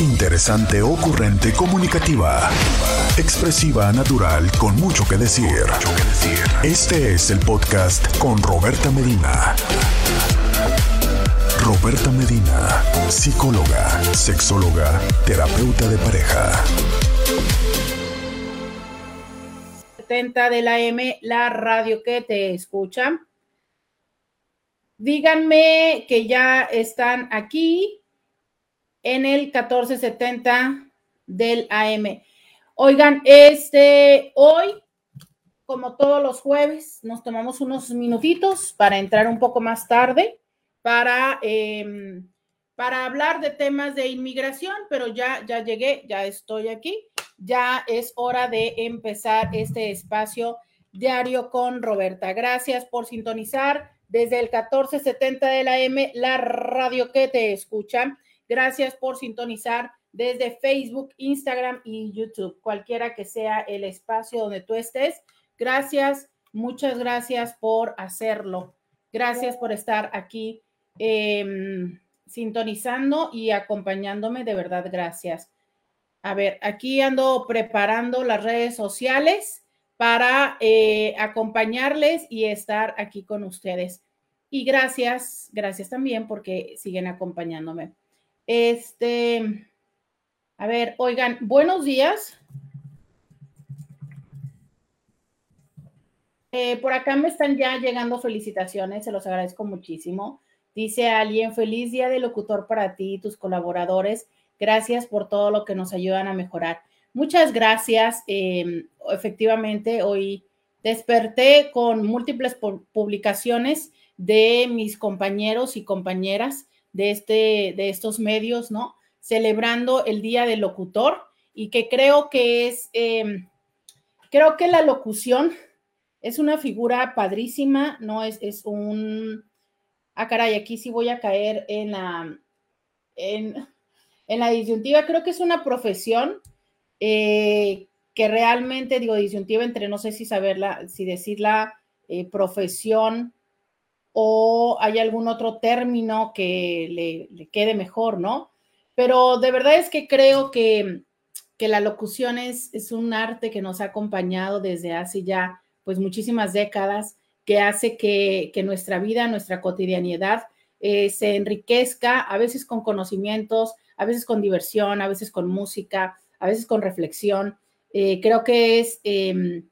Interesante, ocurrente, comunicativa. Expresiva, natural, con mucho que decir. Este es el podcast con Roberta Medina. Roberta Medina, psicóloga, sexóloga, terapeuta de pareja. 70 de la M, la radio que te escucha. Díganme que ya están aquí en el 1470 del AM. Oigan, este, hoy, como todos los jueves, nos tomamos unos minutitos para entrar un poco más tarde para, em, para hablar de temas de inmigración, pero ya, ya llegué, ya estoy aquí ya es hora de empezar este espacio diario con Roberta. Gracias por sintonizar desde el 1470 de la M, la radio que te escucha. Gracias por sintonizar desde Facebook, Instagram y YouTube, cualquiera que sea el espacio donde tú estés. Gracias, muchas gracias por hacerlo. Gracias por estar aquí em, sintonizando y acompañándome. De verdad, gracias. A ver, aquí ando preparando las redes sociales para eh, acompañarles y estar aquí con ustedes. Y gracias, gracias también porque siguen acompañándome. Este, a ver, oigan, buenos días. Eh, por acá me están ya llegando felicitaciones, se los agradezco muchísimo. Dice alguien, feliz día de locutor para ti y tus colaboradores. Gracias por todo lo que nos ayudan a mejorar. Muchas gracias. Em, efectivamente, hoy desperté con múltiples publicaciones de mis compañeros y compañeras de, este, de estos medios, ¿no? Celebrando el Día del Locutor y que creo que es, em, creo que la locución es una figura padrísima, ¿no? Es, es un, ah, caray, aquí sí voy a caer en la, en, en la disyuntiva creo que es una profesión eh, que realmente, digo, disyuntiva entre no sé si saberla, si decirla eh, profesión o hay algún otro término que le, quede mejor, ¿no? Pero de verdad es que creo que, la locución es, es, un arte que nos ha acompañado desde hace ya pues muchísimas décadas, que hace que, nuestra vida, nuestra cotidianidad eh, se enriquezca, a veces con conocimientos, a veces con diversión, a veces con música, a veces con reflexión. Eh, creo que es, em,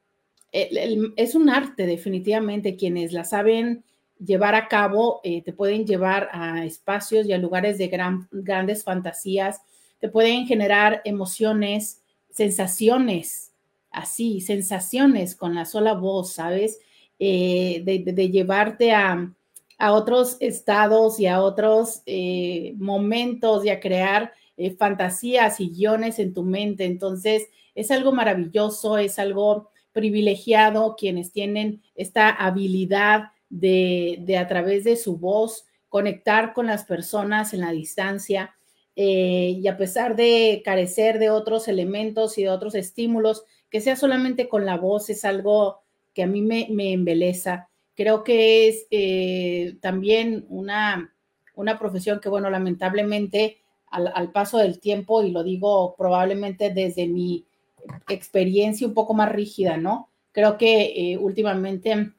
es un arte definitivamente. Quienes la saben llevar a cabo eh, te pueden llevar a espacios y a lugares de grandes fantasías, te pueden generar emociones, sensaciones, así, sensaciones con la sola voz, ¿sabes? Eh, de, llevarte a, a otros estados y a otros eh, momentos y a crear fantasías y guiones en tu mente. Entonces, es algo maravilloso, es algo privilegiado quienes tienen esta habilidad de, a través de su voz conectar con las personas en la distancia. Eh, y a pesar de carecer de otros elementos y de otros estímulos, que sea solamente con la voz es algo que a mí me, me embeleza Creo que es eh, también una, una profesión que, bueno, lamentablemente al, paso del tiempo, y lo digo probablemente desde mi experiencia un poco más rígida, ¿no? Creo que eh, últimamente,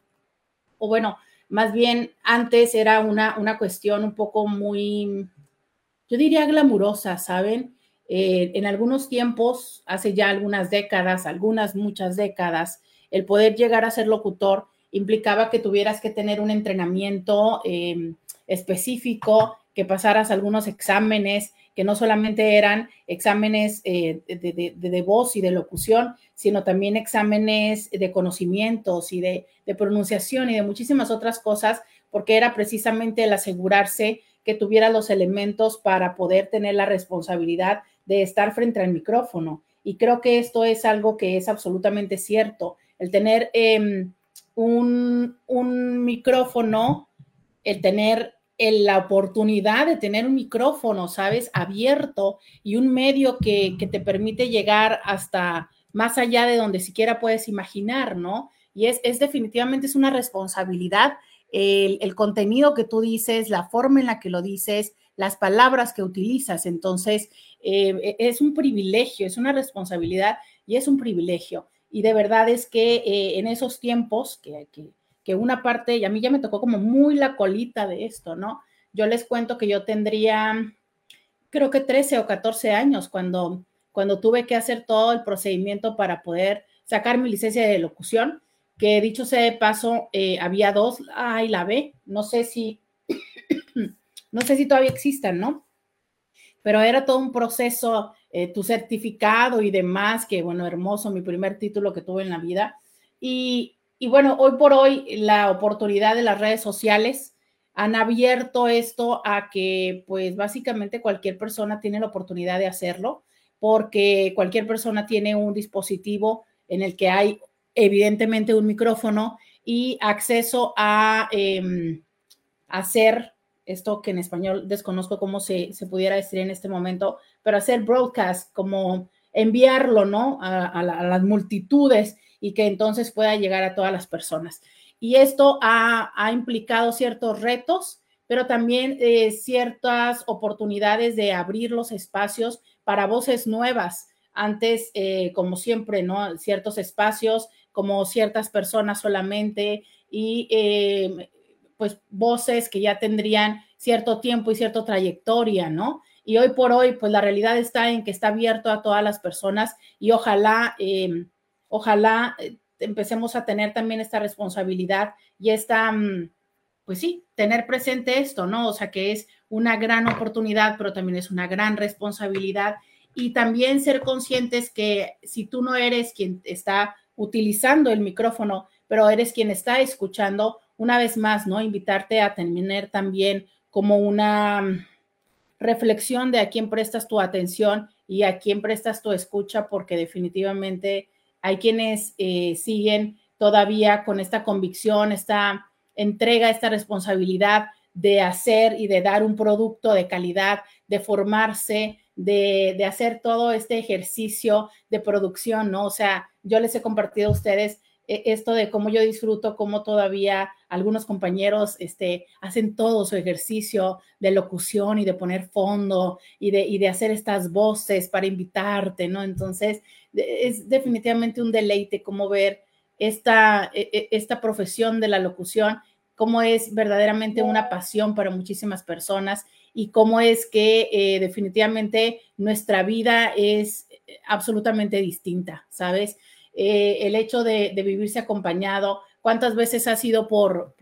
o bueno, más bien antes era una, una cuestión un poco muy, yo diría glamurosa, ¿saben? Eh, en algunos tiempos, hace ya algunas décadas, algunas, muchas décadas, el poder llegar a ser locutor implicaba que tuvieras que tener un entrenamiento em, específico, que pasaras algunos exámenes, que no solamente eran exámenes eh, de, voz y de locución, sino también exámenes de conocimientos y de, pronunciación y de muchísimas otras cosas, porque era precisamente el asegurarse que tuviera los elementos para poder tener la responsabilidad de estar frente al micrófono. Y creo que esto es algo que es absolutamente cierto, el tener... Em, un, micrófono, el tener la oportunidad de tener un micrófono, ¿sabes? Abierto y un medio que, te permite llegar hasta más allá de donde siquiera puedes imaginar, ¿no? Y es, es definitivamente es una responsabilidad el, contenido que tú dices, la forma en la que lo dices, las palabras que utilizas. Entonces, eh, es un privilegio, es una responsabilidad y es un privilegio. Y de verdad es que eh, en esos tiempos, que, que, que una parte, y a mí ya me tocó como muy la colita de esto, ¿no? Yo les cuento que yo tendría, creo que 13 o 14 años cuando, cuando tuve que hacer todo el procedimiento para poder sacar mi licencia de locución, que dicho sea de paso, eh, había dos, ay, la B, no sé si, no sé si todavía existan, ¿no? Pero era todo un proceso, eh, tu certificado y demás, que bueno, hermoso, mi primer título que tuve en la vida. Y, y bueno, hoy por hoy la oportunidad de las redes sociales han abierto esto a que pues básicamente cualquier persona tiene la oportunidad de hacerlo porque cualquier persona tiene un dispositivo en el que hay evidentemente un micrófono y acceso a em, hacer esto que en español desconozco cómo se, pudiera decir en este momento, pero hacer broadcast, como enviarlo, ¿no? A, las multitudes y que entonces pueda llegar a todas las personas. Y esto ha, implicado ciertos retos, pero también eh, ciertas oportunidades de abrir los espacios para voces nuevas, antes, eh, como siempre, ¿no? Ciertos espacios, como ciertas personas solamente y eh, pues voces que ya tendrían cierto tiempo y cierta trayectoria, ¿no? Y hoy por hoy, pues la realidad está en que está abierto a todas las personas y ojalá, ojalá eh, empecemos a tener también esta responsabilidad y esta, mm, pues sí, tener presente esto, ¿no? O sea, que es una gran oportunidad, pero también es una gran responsabilidad y también ser conscientes que si tú no eres quien está utilizando el micrófono, pero eres quien está escuchando, una vez más, ¿no? Invitarte a tener también como una mm, reflexión de a quién prestas tu atención y a quién prestas tu escucha, porque definitivamente hay quienes eh, siguen todavía con esta convicción, esta entrega, esta responsabilidad de hacer y de dar un producto de calidad, de formarse, de, hacer todo este ejercicio de producción, ¿no? O sea, yo les he compartido a ustedes esto de cómo yo disfruto, cómo todavía algunos compañeros este, hacen todo su ejercicio de locución y de poner fondo y de, hacer estas voces para invitarte, ¿no? Entonces, es definitivamente un deleite cómo ver esta, e, e, esta profesión de la locución, cómo es verdaderamente una pasión para muchísimas personas y cómo es que eh, definitivamente nuestra vida es eh, absolutamente distinta, ¿sabes? Eh, el hecho de, vivirse acompañado, cuántas veces ha sido por,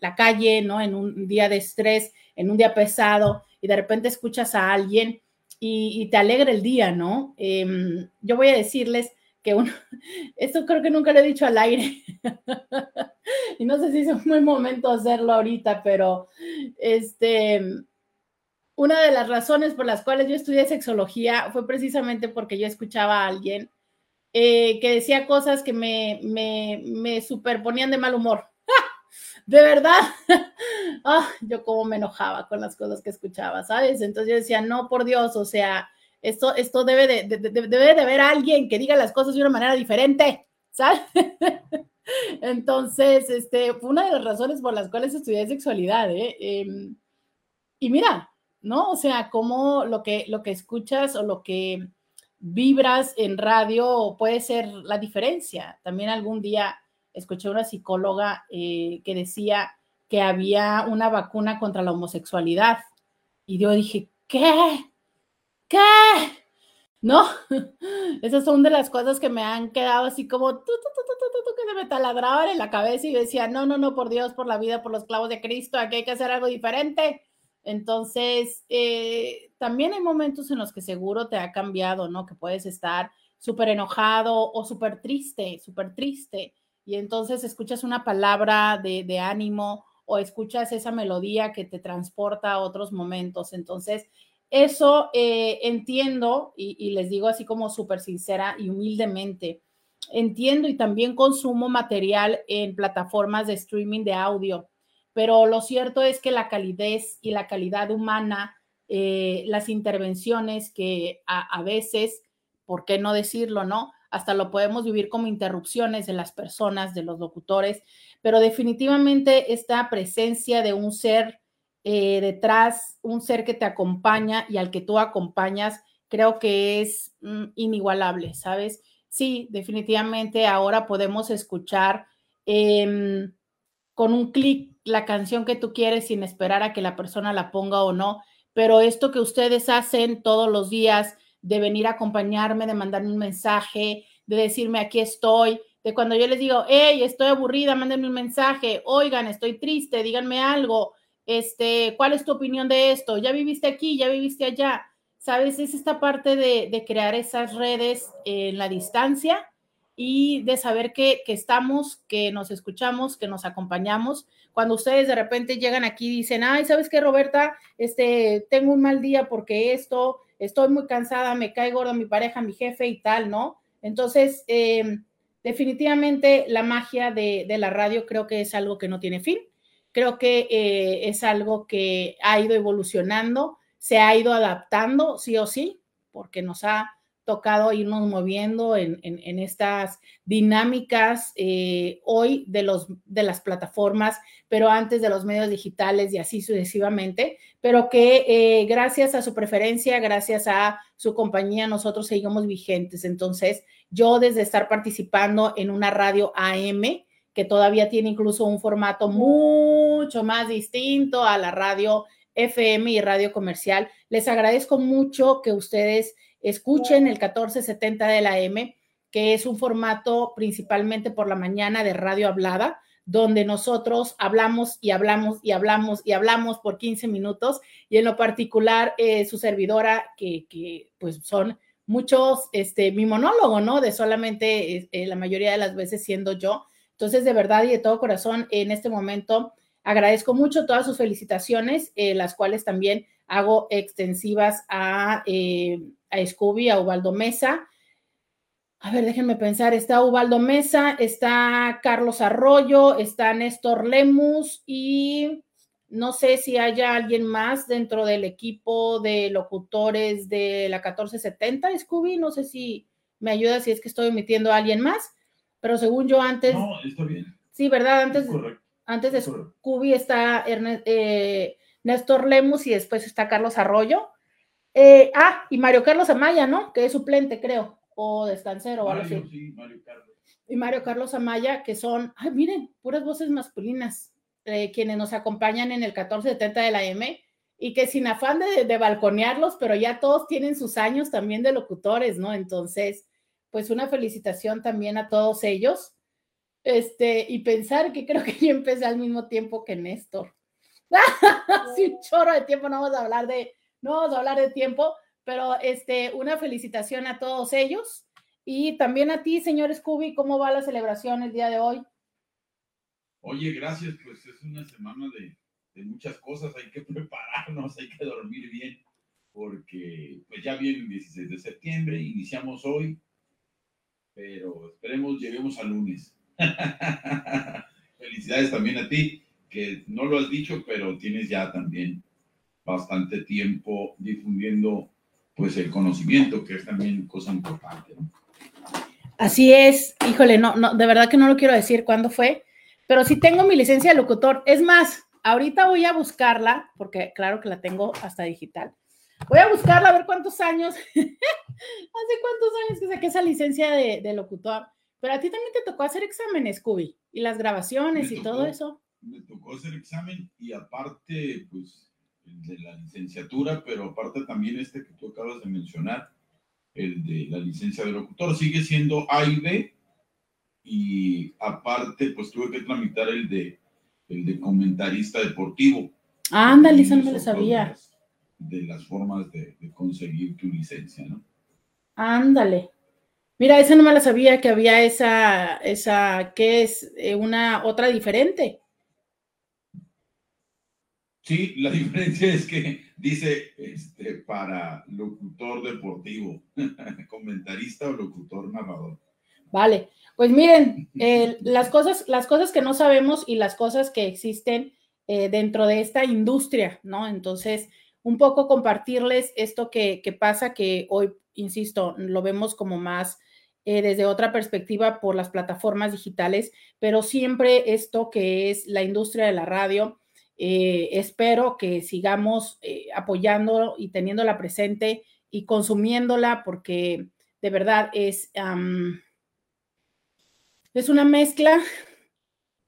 la calle, ¿no? En un día de estrés, en un día pesado, y de repente escuchas a alguien y, te alegra el día, ¿no? Em, yo voy a decirles que uno, esto creo que nunca lo he dicho al aire, y no sé si es un buen momento hacerlo ahorita, pero este, una de las razones por las cuales yo estudié sexología fue precisamente porque yo escuchaba a alguien eh, que decía cosas que me, me, superponían de mal humor. De verdad, ah, yo como me enojaba con las cosas que escuchaba, ¿sabes? Entonces yo decía, no, por Dios, o sea, esto, esto debe de, debe de haber alguien que diga las cosas de una manera diferente, ¿sabes? Entonces, este, fue una de las razones por las cuales estudié sexualidad, ¿eh? Em, y mira, ¿no? O sea, cómo lo que, lo que escuchas o lo que vibras en radio puede ser la diferencia. También algún día escuché una psicóloga eh, que decía que había una vacuna contra la homosexualidad. Y yo dije, ¿qué? ¿Qué? ¿No? Esas son de las cosas que me han quedado así como que se me taladraban en la cabeza y decía, no, no, no, por Dios, por la vida, por los clavos de Cristo, aquí hay que hacer algo diferente. Entonces, eh, también hay momentos en los que seguro te ha cambiado, ¿no? Que puedes estar súper enojado o súper triste, súper triste. Y entonces escuchas una palabra de, ánimo o escuchas esa melodía que te transporta a otros momentos. Entonces, eso eh, entiendo y, y, les digo así como súper sincera y humildemente, entiendo y también consumo material en plataformas de streaming de audio pero lo cierto es que la calidez y la calidad humana, eh, las intervenciones que a, veces, ¿por qué no decirlo, no? Hasta lo podemos vivir como interrupciones de las personas, de los locutores, pero definitivamente esta presencia de un ser eh, detrás un ser que te acompaña y al que tú acompañas, creo que es mm, inigualable, ¿sabes? Sí, definitivamente ahora podemos escuchar em, con un clic la canción que tú quieres sin esperar a que la persona la ponga o no, pero esto que ustedes hacen todos los días de venir a acompañarme, de mandarme un mensaje, de decirme aquí estoy, de cuando yo les digo, hey, estoy aburrida, mándenme un mensaje, oigan, estoy triste, díganme algo, este, ¿cuál es tu opinión de esto? ¿Ya viviste aquí? ¿Ya viviste allá? ¿Sabes? Es esta parte de, crear esas redes en la distancia y de saber que, que, estamos, que nos escuchamos, que nos acompañamos. Cuando ustedes de repente llegan aquí y dicen, ay, ¿sabes qué, Roberta? Este, tengo un mal día porque esto, estoy muy cansada, me cae gordo mi pareja, mi jefe y tal, ¿no? Entonces, em, definitivamente la magia de, de, la radio creo que es algo que no tiene fin. Creo que eh, es algo que ha ido evolucionando, se ha ido adaptando, sí o sí, porque nos ha tocado irnos moviendo en, estas dinámicas eh, hoy de, los, de las plataformas, pero antes de los medios digitales y así sucesivamente, pero que eh, gracias a su preferencia, gracias a su compañía, nosotros seguimos vigentes. Entonces, yo desde estar participando en una radio AM, que todavía tiene incluso un formato mucho más distinto a la radio FM y radio comercial, les agradezco mucho que ustedes escuchen el 1470 de la M, que es un formato principalmente por la mañana de radio hablada, donde nosotros hablamos y hablamos y hablamos y hablamos por 15 minutos y en lo particular eh, su servidora, que, que, pues son muchos, este, mi monólogo, ¿no? De solamente eh, la mayoría de las veces siendo yo. Entonces, de verdad y de todo corazón, en este momento agradezco mucho todas sus felicitaciones, eh, las cuales también hago extensivas a a Scooby, a Ubaldo Mesa. A ver, déjenme pensar, está Ubaldo Mesa, está Carlos Arroyo, está Néstor Lemus y no sé si haya alguien más dentro del equipo de locutores de la 1470, Scooby, no sé si me ayuda si es que estoy omitiendo a alguien más, pero según yo antes... No, está bien. Sí, ¿verdad? Antes, antes de Scooby está eh, Néstor Lemus y después está Carlos Arroyo. Eh, ah, y Mario Carlos Amaya, ¿no? Que es suplente, creo, o descansero o algo así. Sí, Mario Carlos. Y Mario Carlos Amaya, que son, ay, miren, puras voces masculinas, eh, quienes nos acompañan en el 1470 de la M, y que sin afán de, de, balconearlos, pero ya todos tienen sus años también de locutores, ¿no? Entonces, pues una felicitación también a todos ellos. Este, y pensar que creo que yo empecé al mismo tiempo que Néstor. sí, un chorro de tiempo, no vamos a hablar de, no vamos a hablar de tiempo, pero este, una felicitación a todos ellos y también a ti, señor Scooby, ¿cómo va la celebración el día de hoy? Oye, gracias, pues es una semana de, muchas cosas, hay que prepararnos, hay que dormir bien, porque pues ya viene el 16 de septiembre, iniciamos hoy, pero esperemos lleguemos al lunes. Felicidades también a ti, que no lo has dicho, pero tienes ya también bastante tiempo difundiendo pues el conocimiento, que es también cosa importante. Así es, híjole, no, no, de verdad que no lo quiero decir cuándo fue, pero sí tengo mi licencia de locutor. Es más, ahorita voy a buscarla, porque claro que la tengo hasta digital. Voy a buscarla a ver cuántos años, hace cuántos años que saqué esa licencia de, de, locutor. Pero a ti también te tocó hacer exámenes, Scooby, y las grabaciones y todo eso. Me tocó hacer examen y aparte, pues de la licenciatura, pero aparte también este que tú acabas de mencionar, el de la licencia de locutor, sigue siendo A y B, y aparte, pues tuve que tramitar el de, el de comentarista deportivo. Ándale, eso no lo sabía. De las formas de, conseguir tu licencia, ¿no? Ándale. Mira, esa no me la sabía que había esa, esa, que es eh, una otra diferente. Sí, la diferencia es que dice este, para locutor deportivo, comentarista o locutor narrador. Vale, pues miren, las, cosas, las cosas que no sabemos y las cosas que existen eh, dentro de esta industria, ¿no? Entonces, un poco compartirles esto que, pasa, que hoy, insisto, lo vemos como más eh, desde otra perspectiva por las plataformas digitales, pero siempre esto que es la industria de la radio, eh, espero que sigamos eh, apoyando y teniéndola presente y consumiéndola porque de verdad es, es una mezcla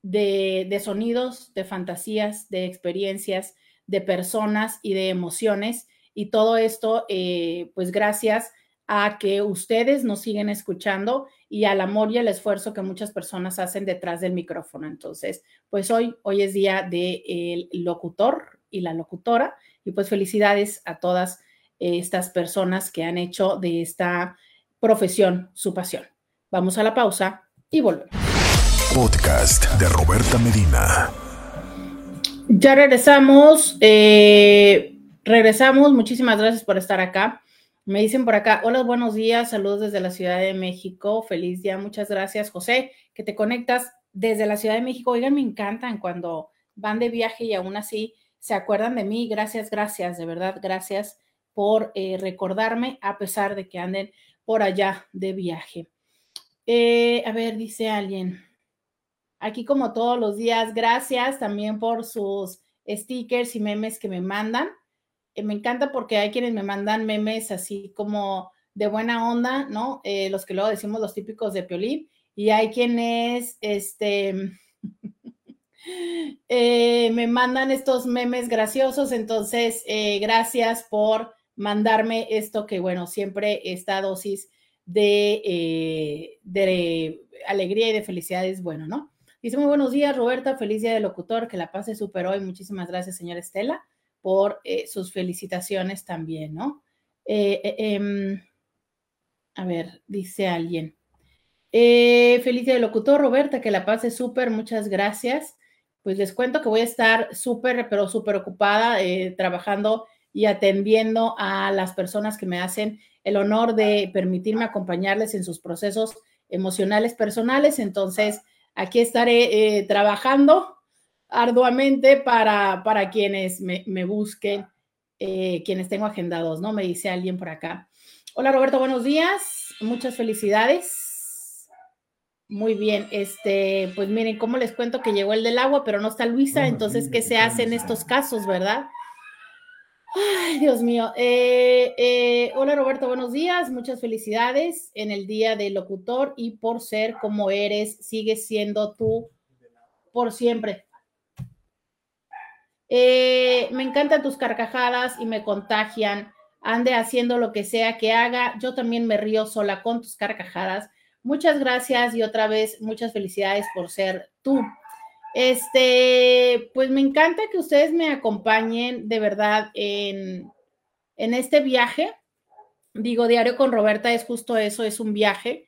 de, de sonidos, de fantasías, de experiencias, de personas y de emociones. Y todo esto, eh, pues gracias a que ustedes nos siguen escuchando y al amor y el esfuerzo que muchas personas hacen detrás del micrófono. Entonces, pues hoy, hoy es día del locutor y la locutora y pues felicidades a todas estas personas que han hecho de esta profesión su pasión. Vamos a la pausa y volvemos. Podcast de Roberta Medina. Ya regresamos. Eh, regresamos. Muchísimas gracias por estar acá. Me dicen por acá, hola, buenos días, saludos desde la Ciudad de México, feliz día, muchas gracias, José, que te conectas desde la Ciudad de México. Oigan, me encantan cuando van de viaje y aún así se acuerdan de mí. Gracias, gracias, de verdad, gracias por eh, recordarme a pesar de que anden por allá de viaje. Eh, a ver, dice alguien, aquí como todos los días, gracias también por sus stickers y memes que me mandan. Eh, me encanta porque hay quienes me mandan memes así como de buena onda, ¿no? Eh, los que luego decimos los típicos de Piolín, y hay quienes, este, eh, me mandan estos memes graciosos, entonces, gracias por mandarme esto que, bueno, siempre esta dosis de, alegría y de felicidad es bueno, ¿no? Dice muy buenos días, Roberta, feliz día de locutor, que la pase súper hoy, muchísimas gracias, señora Estela por eh, sus felicitaciones también, ¿no? Eh, eh, em, a ver, dice alguien. feliz día de locutor, Roberta, que la pase súper, muchas gracias. Pues les cuento que voy a estar súper, pero súper ocupada trabajando y atendiendo a las personas que me hacen el honor de permitirme acompañarles en sus procesos emocionales personales. Entonces, aquí estaré trabajando arduamente para, para quienes me, busquen, eh, quienes tengo agendados, ¿no? Me dice alguien por acá. Hola Roberto, buenos días, muchas felicidades. Muy bien, este, pues miren, cómo les cuento que llegó el del agua, pero no está Luisa, entonces, ¿qué se hace en estos casos, verdad? Ay, Dios mío. Eh, eh, hola Roberto, buenos días, muchas felicidades en el día del locutor y por ser como eres, sigues siendo tú por siempre. Eh, me encantan tus carcajadas y me contagian. Ande haciendo lo que sea que haga. Yo también me río sola con tus carcajadas. Muchas gracias y otra vez muchas felicidades por ser tú. Este, pues me encanta que ustedes me acompañen de verdad en, en este viaje. Digo, Diario con Roberta es justo eso, es un viaje.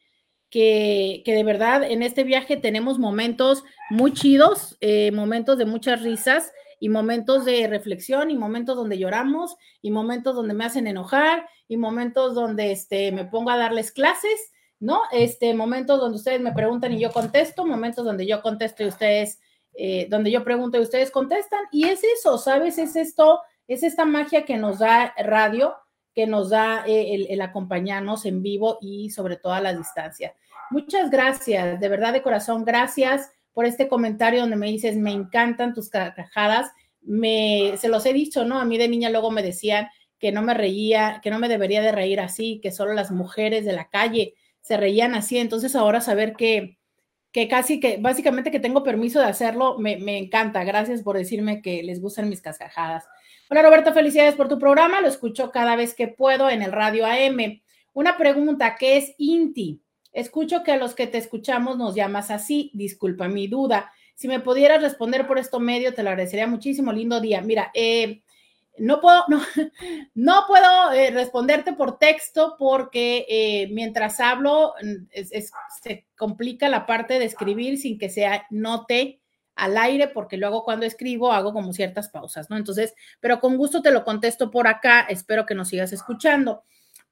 Que, que, de verdad en este viaje tenemos momentos muy chidos, eh, momentos de muchas risas y momentos de reflexión y momentos donde lloramos y momentos donde me hacen enojar y momentos donde este, me pongo a darles clases, ¿no? Este, momentos donde ustedes me preguntan y yo contesto, momentos donde yo contesto y ustedes, eh, donde yo pregunto y ustedes contestan. Y es eso, ¿sabes? Es esto, es esta magia que nos da radio, que nos da eh, el, el acompañarnos en vivo y sobre todo a la distancia. Muchas gracias, de verdad de corazón, gracias por este comentario donde me dices, me encantan tus carcajadas. Me, se los he dicho, ¿no? A mí de niña luego me decían que no me reía, que no me debería de reír así, que solo las mujeres de la calle se reían así. Entonces ahora saber que, que casi que, básicamente que tengo permiso de hacerlo, me, me encanta. Gracias por decirme que les gustan mis carcajadas. Hola Roberto, felicidades por tu programa. Lo escucho cada vez que puedo en el radio AM. Una pregunta, ¿qué es INTI? Escucho que a los que te escuchamos nos llamas así. Disculpa mi duda. Si me pudieras responder por esto medio, te lo agradecería muchísimo. Lindo día. Mira, eh, no puedo, no, no puedo eh, responderte por texto porque eh, mientras hablo se complica la parte de escribir sin que sea note al aire, porque luego cuando escribo hago como ciertas pausas, ¿no? Entonces, pero con gusto te lo contesto por acá. Espero que nos sigas escuchando.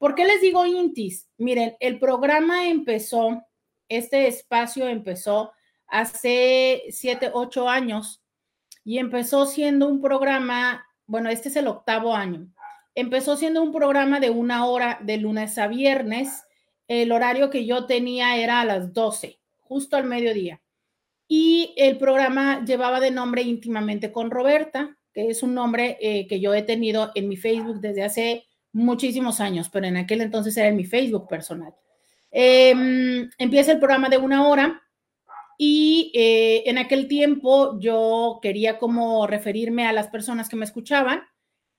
¿Por qué les digo Intis? Miren, el programa empezó, este espacio empezó hace siete, ocho años y empezó siendo un programa, bueno, este es el octavo año, empezó siendo un programa de una hora de lunes a viernes. El horario que yo tenía era a las 12, justo al mediodía. y el programa llevaba de nombre íntimamente con Roberta, que es un nombre eh, que yo he tenido en mi Facebook desde hace muchísimos años, pero en aquel entonces era en mi Facebook personal. Em, empieza el programa de una hora y eh, en aquel tiempo yo quería como referirme a las personas que me escuchaban.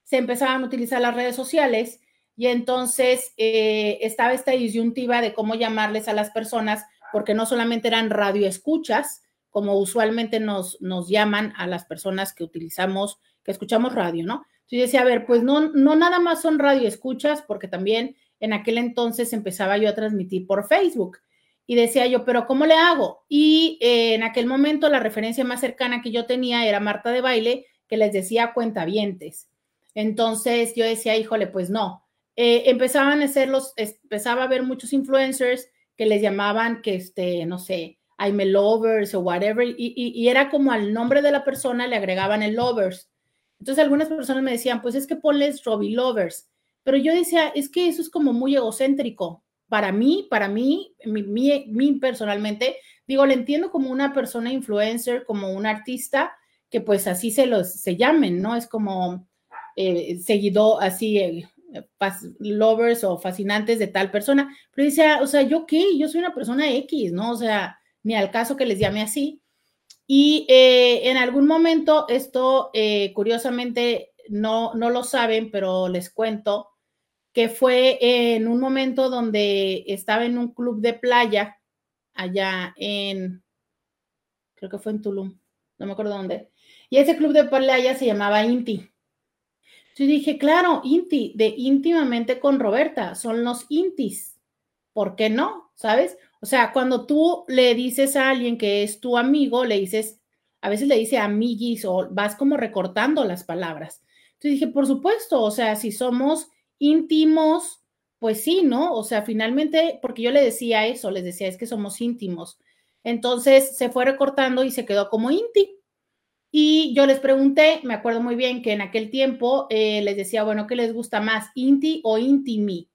Se empezaban a utilizar las redes sociales y entonces eh, estaba esta disyuntiva de cómo llamarles a las personas, porque no solamente eran radioescuchas, como usualmente nos, nos llaman a las personas que utilizamos, que escuchamos radio, ¿no? Entonces yo decía, a ver, pues no, no nada más son radioescuchas, porque también en aquel entonces empezaba yo a transmitir por Facebook. Y decía yo, pero ¿cómo le hago? Y eh, en aquel momento la referencia más cercana que yo tenía era Marta de Baile, que les decía cuentavientes. Entonces yo decía, híjole, pues no. Eh, empezaban a ser los, empezaba a ver muchos influencers que les llamaban que, este, no sé, I'm a lovers o whatever, y, y, era como al nombre de la persona le agregaban el lovers. Entonces algunas personas me decían, pues es que ponles Robbie Lovers, pero yo decía, es que eso es como muy egocéntrico. Para mí, para mí, mi, personalmente, digo, le entiendo como una persona influencer, como un artista, que pues así se los se llamen, ¿no? Es como eh, seguido así, eh, lovers o fascinantes de tal persona. Pero decía, o sea, ¿yo qué? Yo soy una persona X, ¿no? O sea, ni al caso que les llame así. Y eh, en algún momento, esto curiosamente no, no lo saben, pero les cuento, que fue en un momento donde estaba en un club de playa allá en, creo que fue en Tulum, no me acuerdo dónde. Y ese club de playa se llamaba Inti. Yo dije, claro, Inti, de íntimamente con Roberta, son los Intis. ¿Por qué no? ¿Sabes? O sea, cuando tú le dices a alguien que es tu amigo, le dices, a veces le dice amiguis o vas como recortando las palabras. Entonces dije, por supuesto, o sea, si somos íntimos, pues sí, ¿no? O sea, finalmente, porque yo le decía eso, les decía, es que somos íntimos. Entonces se fue recortando y se quedó como inti. Y yo les pregunté, me acuerdo muy bien que en aquel tiempo eh, les decía, bueno, ¿qué les gusta más, inti o intimi?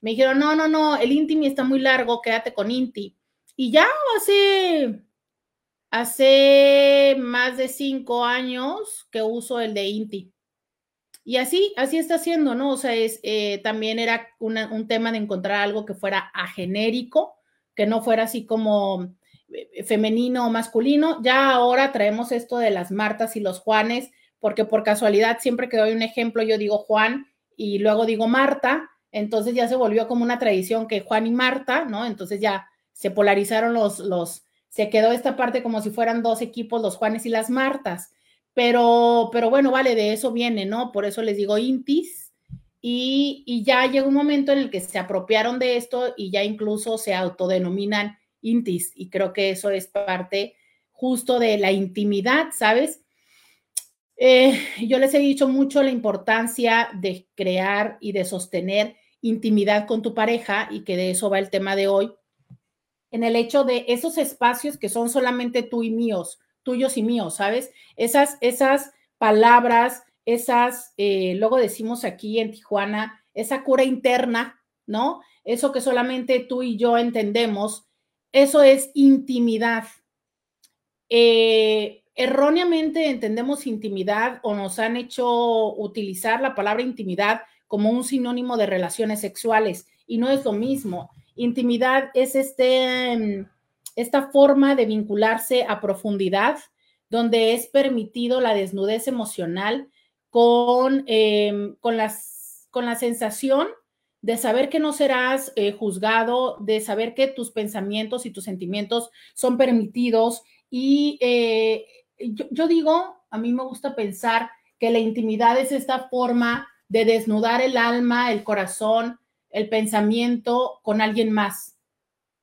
Me dijeron, no, no, no, el intimi está muy largo, quédate con inti. Y ya hace, hace más de cinco años que uso el de inti. Y así, así está haciendo, ¿no? O sea, es, eh, también era un tema de encontrar algo que fuera agenérico, que no fuera así como eh, femenino o masculino. Ya ahora traemos esto de las Martas y los Juanes, porque por casualidad siempre que doy un ejemplo yo digo Juan y luego digo Marta, entonces ya se volvió como una tradición que Juan y Marta, ¿no? Entonces ya se polarizaron los, los, se quedó esta parte como si fueran dos equipos, los Juanes y las Martas. Pero, pero bueno, vale, de eso viene, ¿no? Por eso les digo intis. Y, y ya llegó un momento en el que se apropiaron de esto y ya incluso se autodenominan intis. Y creo que eso es parte justo de la intimidad, ¿sabes? Eh, yo les he dicho mucho la importancia de crear y de sostener intimidad con tu pareja y que de eso va el tema de hoy, en el hecho de esos espacios que son solamente tú y míos, tuyos y míos, ¿sabes? Esas, esas palabras, esas, eh, luego decimos aquí en Tijuana, esa cura interna, ¿no? Eso que solamente tú y yo entendemos, eso es intimidad. Eh, erróneamente entendemos intimidad o nos han hecho utilizar la palabra intimidad como un sinónimo de relaciones sexuales y no es lo mismo. Intimidad es este mm, esta forma de vincularse a profundidad, donde es permitido la desnudez emocional con, em, con, las, con la sensación de saber que no serás eh, juzgado, de saber que tus pensamientos y tus sentimientos son permitidos. Y eh, yo digo, a mí me gusta pensar que la intimidad es esta forma de desnudar el alma, el corazón, el pensamiento con alguien más.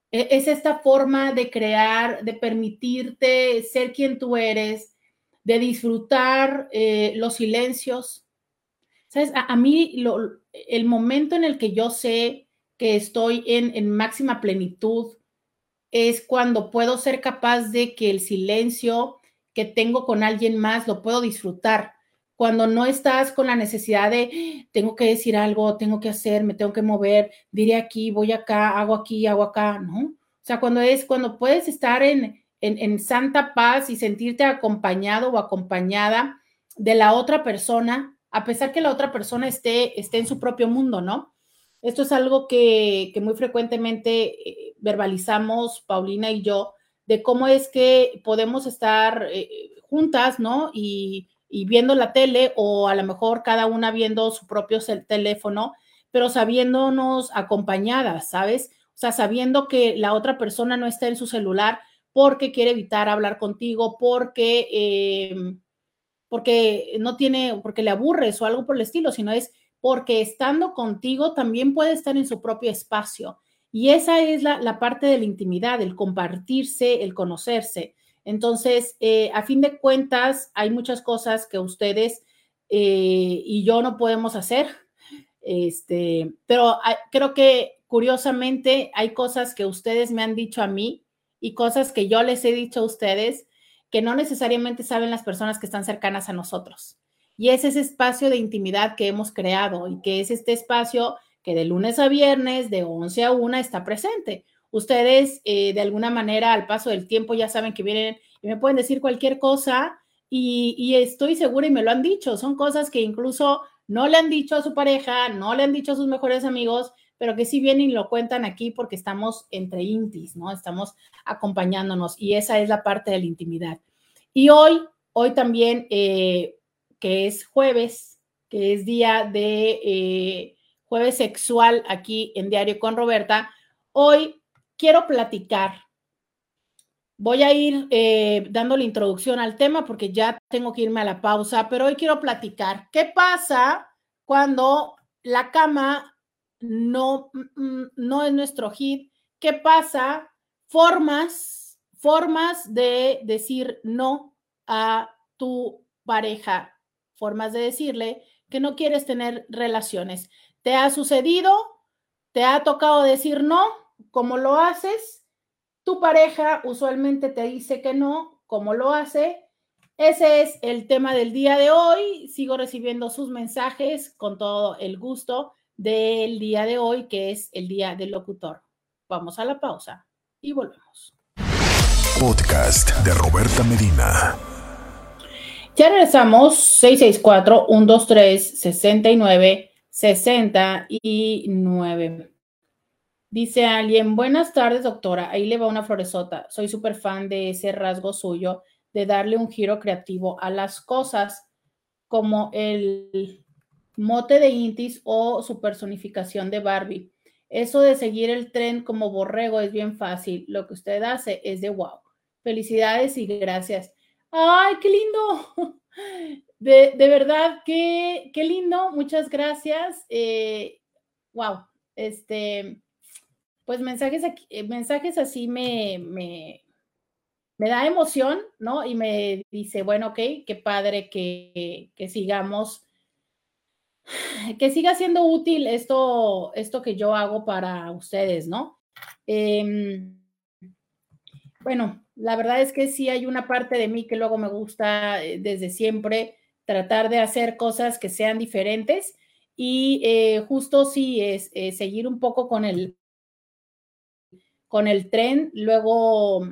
E, es esta forma de crear, de permitirte ser quien tú eres, de disfrutar eh, los silencios. ¿Sabes? A, mí el momento en el que yo sé que estoy en, en máxima plenitud es cuando puedo ser capaz de que el silencio que tengo con alguien más lo puedo disfrutar. Cuando no estás con la necesidad de tengo que decir algo, tengo que hacer, me tengo que mover, diré aquí, voy acá, hago aquí, hago acá, ¿no? O sea, cuando es, cuando puedes estar en, en, santa paz y sentirte acompañado o acompañada de la otra persona, a pesar que la otra persona esté, esté en su propio mundo, ¿no? Esto es algo que, muy frecuentemente eh, verbalizamos, Paulina y yo, de cómo es que podemos estar eh, juntas, ¿no? Y, y, viendo la tele o a lo mejor cada una viendo su propio teléfono, pero sabiéndonos acompañadas, ¿sabes? O sea, sabiendo que la otra persona no está en su celular porque quiere evitar hablar contigo, porque, em, porque no tiene, porque le aburres o algo por el estilo, sino es porque estando contigo también puede estar en su propio espacio. Y esa es la, parte de la intimidad, el compartirse, el conocerse. Entonces, eh, a fin de cuentas, hay muchas cosas que ustedes eh, y yo no podemos hacer, este, pero creo que curiosamente hay cosas que ustedes me han dicho a mí y cosas que yo les he dicho a ustedes que no necesariamente saben las personas que están cercanas a nosotros. Y es ese espacio de intimidad que hemos creado y que es este espacio que de lunes a viernes, de 11 a 1, está presente. Ustedes, eh, de alguna manera, al paso del tiempo, ya saben que vienen y me pueden decir cualquier cosa y, estoy segura y me lo han dicho. Son cosas que incluso no le han dicho a su pareja, no le han dicho a sus mejores amigos, pero que sí vienen y lo cuentan aquí porque estamos entre intis, ¿no? Estamos acompañándonos y esa es la parte de la intimidad. Y hoy, hoy también, eh, que es jueves, que es día de eh, jueves sexual aquí en Diario con Roberta, hoy quiero platicar. Voy a ir eh, dando la introducción al tema porque ya tengo que irme a la pausa, pero hoy quiero platicar. ¿Qué pasa cuando la cama no, mm, mm, no es nuestro hit. ¿Qué pasa? Formas, formas de decir no a tu pareja, formas de decirle que no quieres tener relaciones. ¿Te ha sucedido? ¿Te ha tocado decir no? ¿Cómo lo haces? Tu pareja usualmente te dice que no, ¿cómo lo hace? Ese es el tema del día de hoy. Sigo recibiendo sus mensajes con todo el gusto del día de hoy, que es el día del locutor. Vamos a la pausa y volvemos. Podcast de Roberta Medina. Ya regresamos 664-123-69. 69. Dice alguien, buenas tardes, doctora. Ahí le va una floresota. Soy súper fan de ese rasgo suyo de darle un giro creativo a las cosas, como el mote de Intis o su personificación de Barbie. Eso de seguir el tren como borrego es bien fácil. Lo que usted hace es de wow. Felicidades y gracias. ¡Ay, qué lindo! De, verdad, qué, qué, lindo. Muchas gracias. wow. Eh, este, pues mensajes, eh, mensajes así me, me, me, da emoción, ¿no? Y me dice, bueno, ok, qué padre que, que sigamos que siga siendo útil esto, esto que yo hago para ustedes, ¿no? Em, bueno, la verdad es que sí hay una parte de mí que luego me gusta eh, desde siempre tratar de hacer cosas que sean diferentes y eh, justo sí es seguir un poco con el con el tren, luego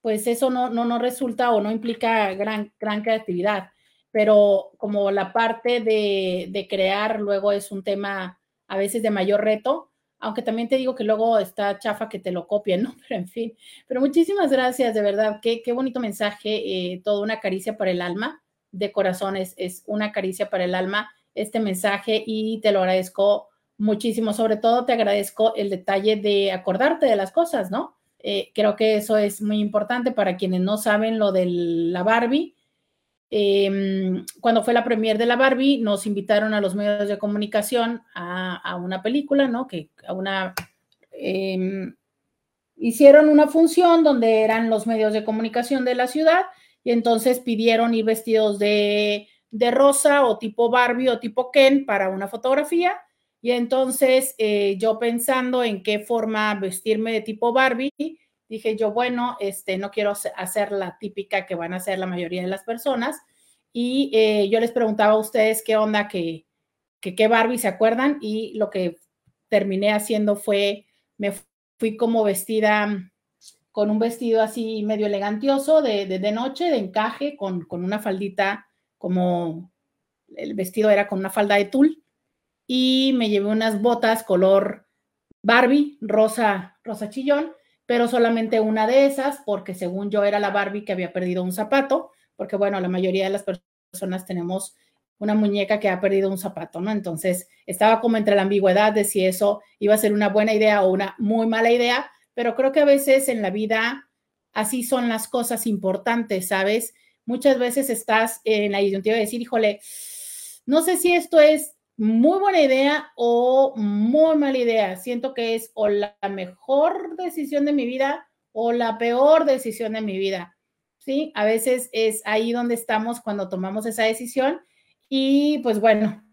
pues eso no, no, no resulta o no implica gran, gran creatividad pero como la parte de, crear luego es un tema a veces de mayor reto, aunque también te digo que luego está chafa que te lo copien, ¿no? Pero en fin, pero muchísimas gracias, de verdad, qué, qué bonito mensaje, eh, toda una caricia para el alma, de corazones, es una caricia para el alma este mensaje y te lo agradezco muchísimo, sobre todo te agradezco el detalle de acordarte de las cosas, ¿no? Eh, creo que eso es muy importante para quienes no saben lo de la Barbie Em, cuando fue la premier de la Barbie, nos invitaron a los medios de comunicación a, una película, ¿no? Que a una em, hicieron una función donde eran los medios de comunicación de la ciudad y entonces pidieron ir vestidos de, de rosa o tipo Barbie o tipo Ken para una fotografía. Y entonces eh, yo pensando en qué forma vestirme de tipo Barbie, dije yo, bueno, este, no quiero hacer la típica que van a hacer la mayoría de las personas. Y eh, yo les preguntaba a ustedes qué onda, que, qué Barbie se acuerdan. Y lo que terminé haciendo fue, me fui como vestida con un vestido así medio elegantioso de, de, noche, de encaje, con, con, una faldita como el vestido era con una falda de tul y me llevé unas botas color Barbie, rosa, rosa chillón, pero solamente una de esas porque según yo era la Barbie que había perdido un zapato, porque bueno, la mayoría de las personas tenemos una muñeca que ha perdido un zapato, ¿no? Entonces estaba como entre la ambigüedad de si eso iba a ser una buena idea o una muy mala idea, pero creo que a veces en la vida así son las cosas importantes, ¿sabes? Muchas veces estás en la disyuntiva de decir, híjole, no sé si esto es muy buena idea o muy mala idea. Siento que es o la mejor decisión de mi vida o la peor decisión de mi vida. ¿Sí? A veces es ahí donde estamos cuando tomamos esa decisión y pues bueno,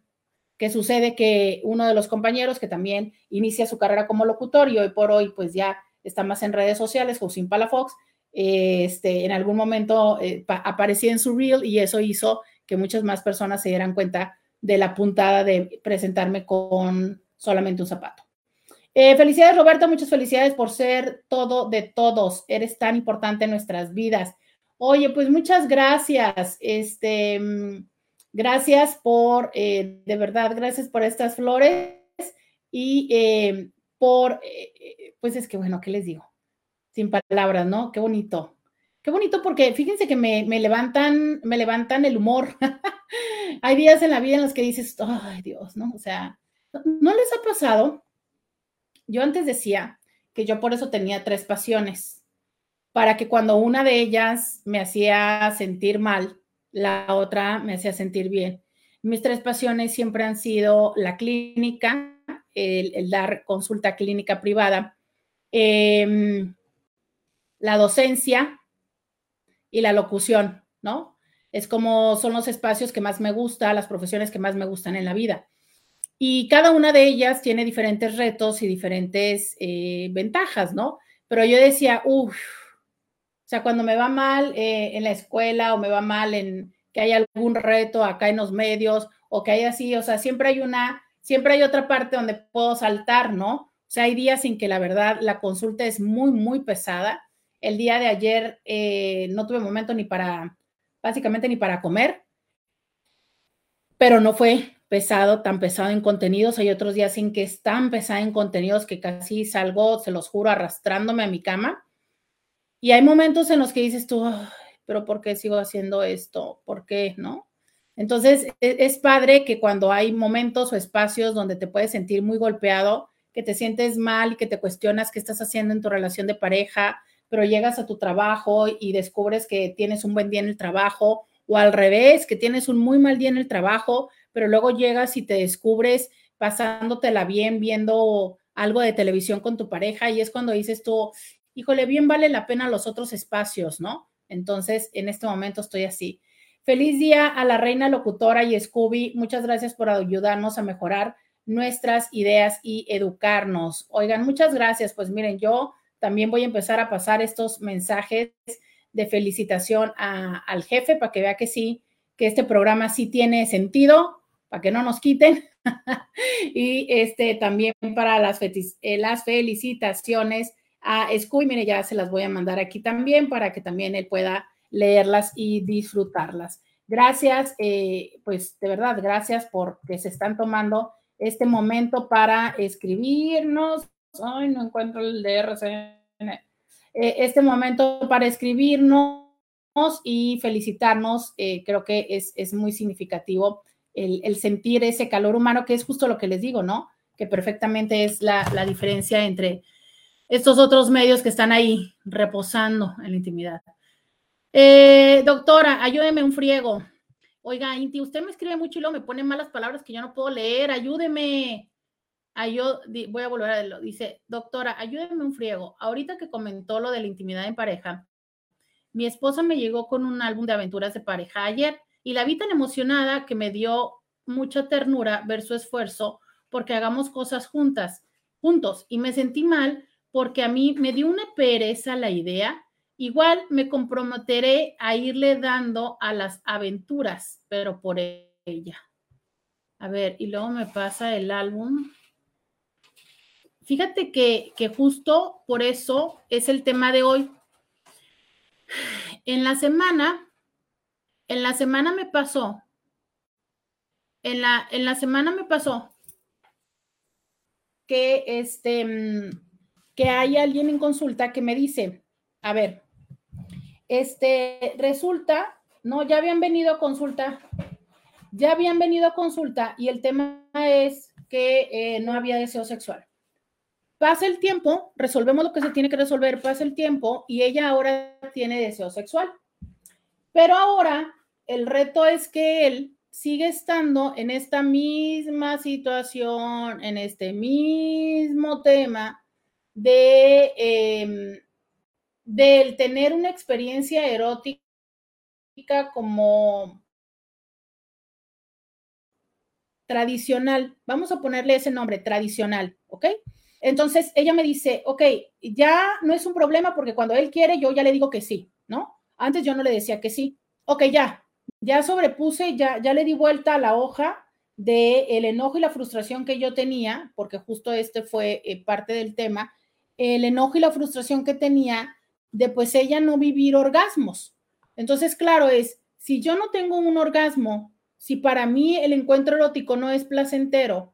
¿qué sucede? Que uno de los compañeros que también inicia su carrera como locutor y hoy por hoy pues ya está más en redes sociales, José Palafox, este, en algún momento eh, aparecía en su reel y eso hizo que muchas más personas se dieran cuenta de la puntada de presentarme con solamente un zapato. Eh, felicidades, Roberto, muchas felicidades por ser todo de todos. Eres tan importante en nuestras vidas. Oye, pues muchas gracias. Este, gracias por, eh, de verdad, gracias por estas flores y por pues es que, bueno, ¿qué les digo? Sin palabras, ¿no? Qué bonito. Qué bonito porque fíjense que me, levantan, me levantan el humor. Hay días en la vida en los que dices, ay Dios, ¿no? O sea, ¿no les ha pasado? Yo antes decía que yo por eso tenía tres pasiones, para que cuando una de ellas me hacía sentir mal, la otra me hacía sentir bien. Mis tres pasiones siempre han sido la clínica, el dar consulta clínica privada Em, la docencia y la locución, ¿no? Es como son los espacios que más me gusta, las profesiones que más me gustan en la vida. Y cada una de ellas tiene diferentes retos y diferentes eh, ventajas, ¿no? Pero yo decía, uff, o sea, cuando me va mal eh, en la escuela o me va mal en que hay algún reto acá en los medios o que hay así, o sea, siempre hay una, siempre hay otra parte donde puedo saltar, ¿no? O sea, hay días en que la verdad la consulta es muy, muy pesada. El día de ayer eh, no tuve momento ni para, básicamente ni para comer, pero no fue pesado, tan pesado en contenidos. Hay otros días en que es tan pesada en contenidos que casi salgo, se los juro, arrastrándome a mi cama. Y hay momentos en los que dices tú, pero ¿por qué sigo haciendo esto? ¿Por qué? ¿No? Entonces, es, es padre que cuando hay momentos o espacios donde te puedes sentir muy golpeado, que te sientes mal y que te cuestionas qué estás haciendo en tu relación de pareja, pero llegas a tu trabajo y descubres que tienes un buen día en el trabajo, o al revés, que tienes un muy mal día en el trabajo, pero luego llegas y te descubres pasándotela bien viendo algo de televisión con tu pareja y es cuando dices tú, híjole, bien vale la pena los otros espacios, ¿no? Entonces, en este momento estoy así. Feliz día a la reina locutora y Scooby. Muchas gracias por ayudarnos a mejorar nuestras ideas y educarnos. Oigan, muchas gracias. Pues miren, yo también voy a empezar a pasar estos mensajes de felicitación al jefe para que vea que sí, que este programa sí tiene sentido, para que no nos quiten. y este también para las, eh, las felicitaciones a Scooby, mire, ya se las voy a mandar aquí también para que también él pueda leerlas y disfrutarlas. Gracias, eh, pues de verdad, gracias por que se están tomando este momento para escribirnos. Ay, no encuentro el DRCN. Eh, este momento para escribirnos y felicitarnos. Eh, creo que es, muy significativo el, sentir ese calor humano, que es justo lo que les digo, ¿no? Que perfectamente es la, diferencia entre estos otros medios que están ahí reposando en la intimidad. Eh, doctora, ayúdeme un friego. Oiga, Inti, usted me escribe mucho y luego me pone malas palabras que yo no puedo leer, ayúdeme. Yo voy a volver a lo Dice, doctora, ayúdeme un friego. Ahorita que comentó lo de la intimidad en pareja, mi esposa me llegó con un álbum de aventuras de pareja ayer y la vi tan emocionada que me dio mucha ternura ver su esfuerzo porque hagamos cosas juntas, juntos. Y me sentí mal porque a mí me dio una pereza la idea Igual me comprometeré a irle dando a las aventuras, pero por ella. A ver, y luego me pasa el álbum. Fíjate que, justo por eso es el tema de hoy. En la semana, en la semana me pasó, en la, en la semana me pasó que este, mm, que hay alguien en consulta que me dice, a ver, este, resulta, no, ya habían venido a consulta, ya habían venido a consulta y el tema es que eh, no había deseo sexual. Pasa el tiempo, resolvemos lo que se tiene que resolver, pasa el tiempo y ella ahora tiene deseo sexual. Pero ahora el reto es que él sigue estando en esta misma situación, en este mismo tema de eh, del tener una experiencia erótica como tradicional, vamos a ponerle ese nombre, tradicional, ¿ok? Entonces ella me dice, ok, ya no es un problema porque cuando él quiere, yo ya le digo que sí, ¿no? Antes yo no le decía que sí. Ok, ya, ya sobrepuse, ya, ya le di vuelta a la hoja de el enojo y la frustración que yo tenía, porque justo este fue eh, parte del tema, el enojo y la frustración que tenía de pues ella no vivir orgasmos. Entonces, claro, es, si yo no tengo un orgasmo, si para mí el encuentro erótico no es placentero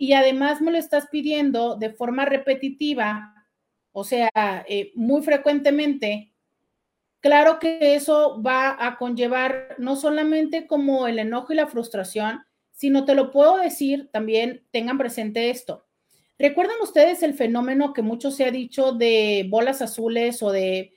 y además me lo estás pidiendo de forma repetitiva, o sea, eh, muy frecuentemente, claro que eso va a conllevar no solamente como el enojo y la frustración, sino te lo puedo decir también, tengan presente esto. ¿Recuerdan ustedes el fenómeno que mucho se ha dicho de bolas azules o de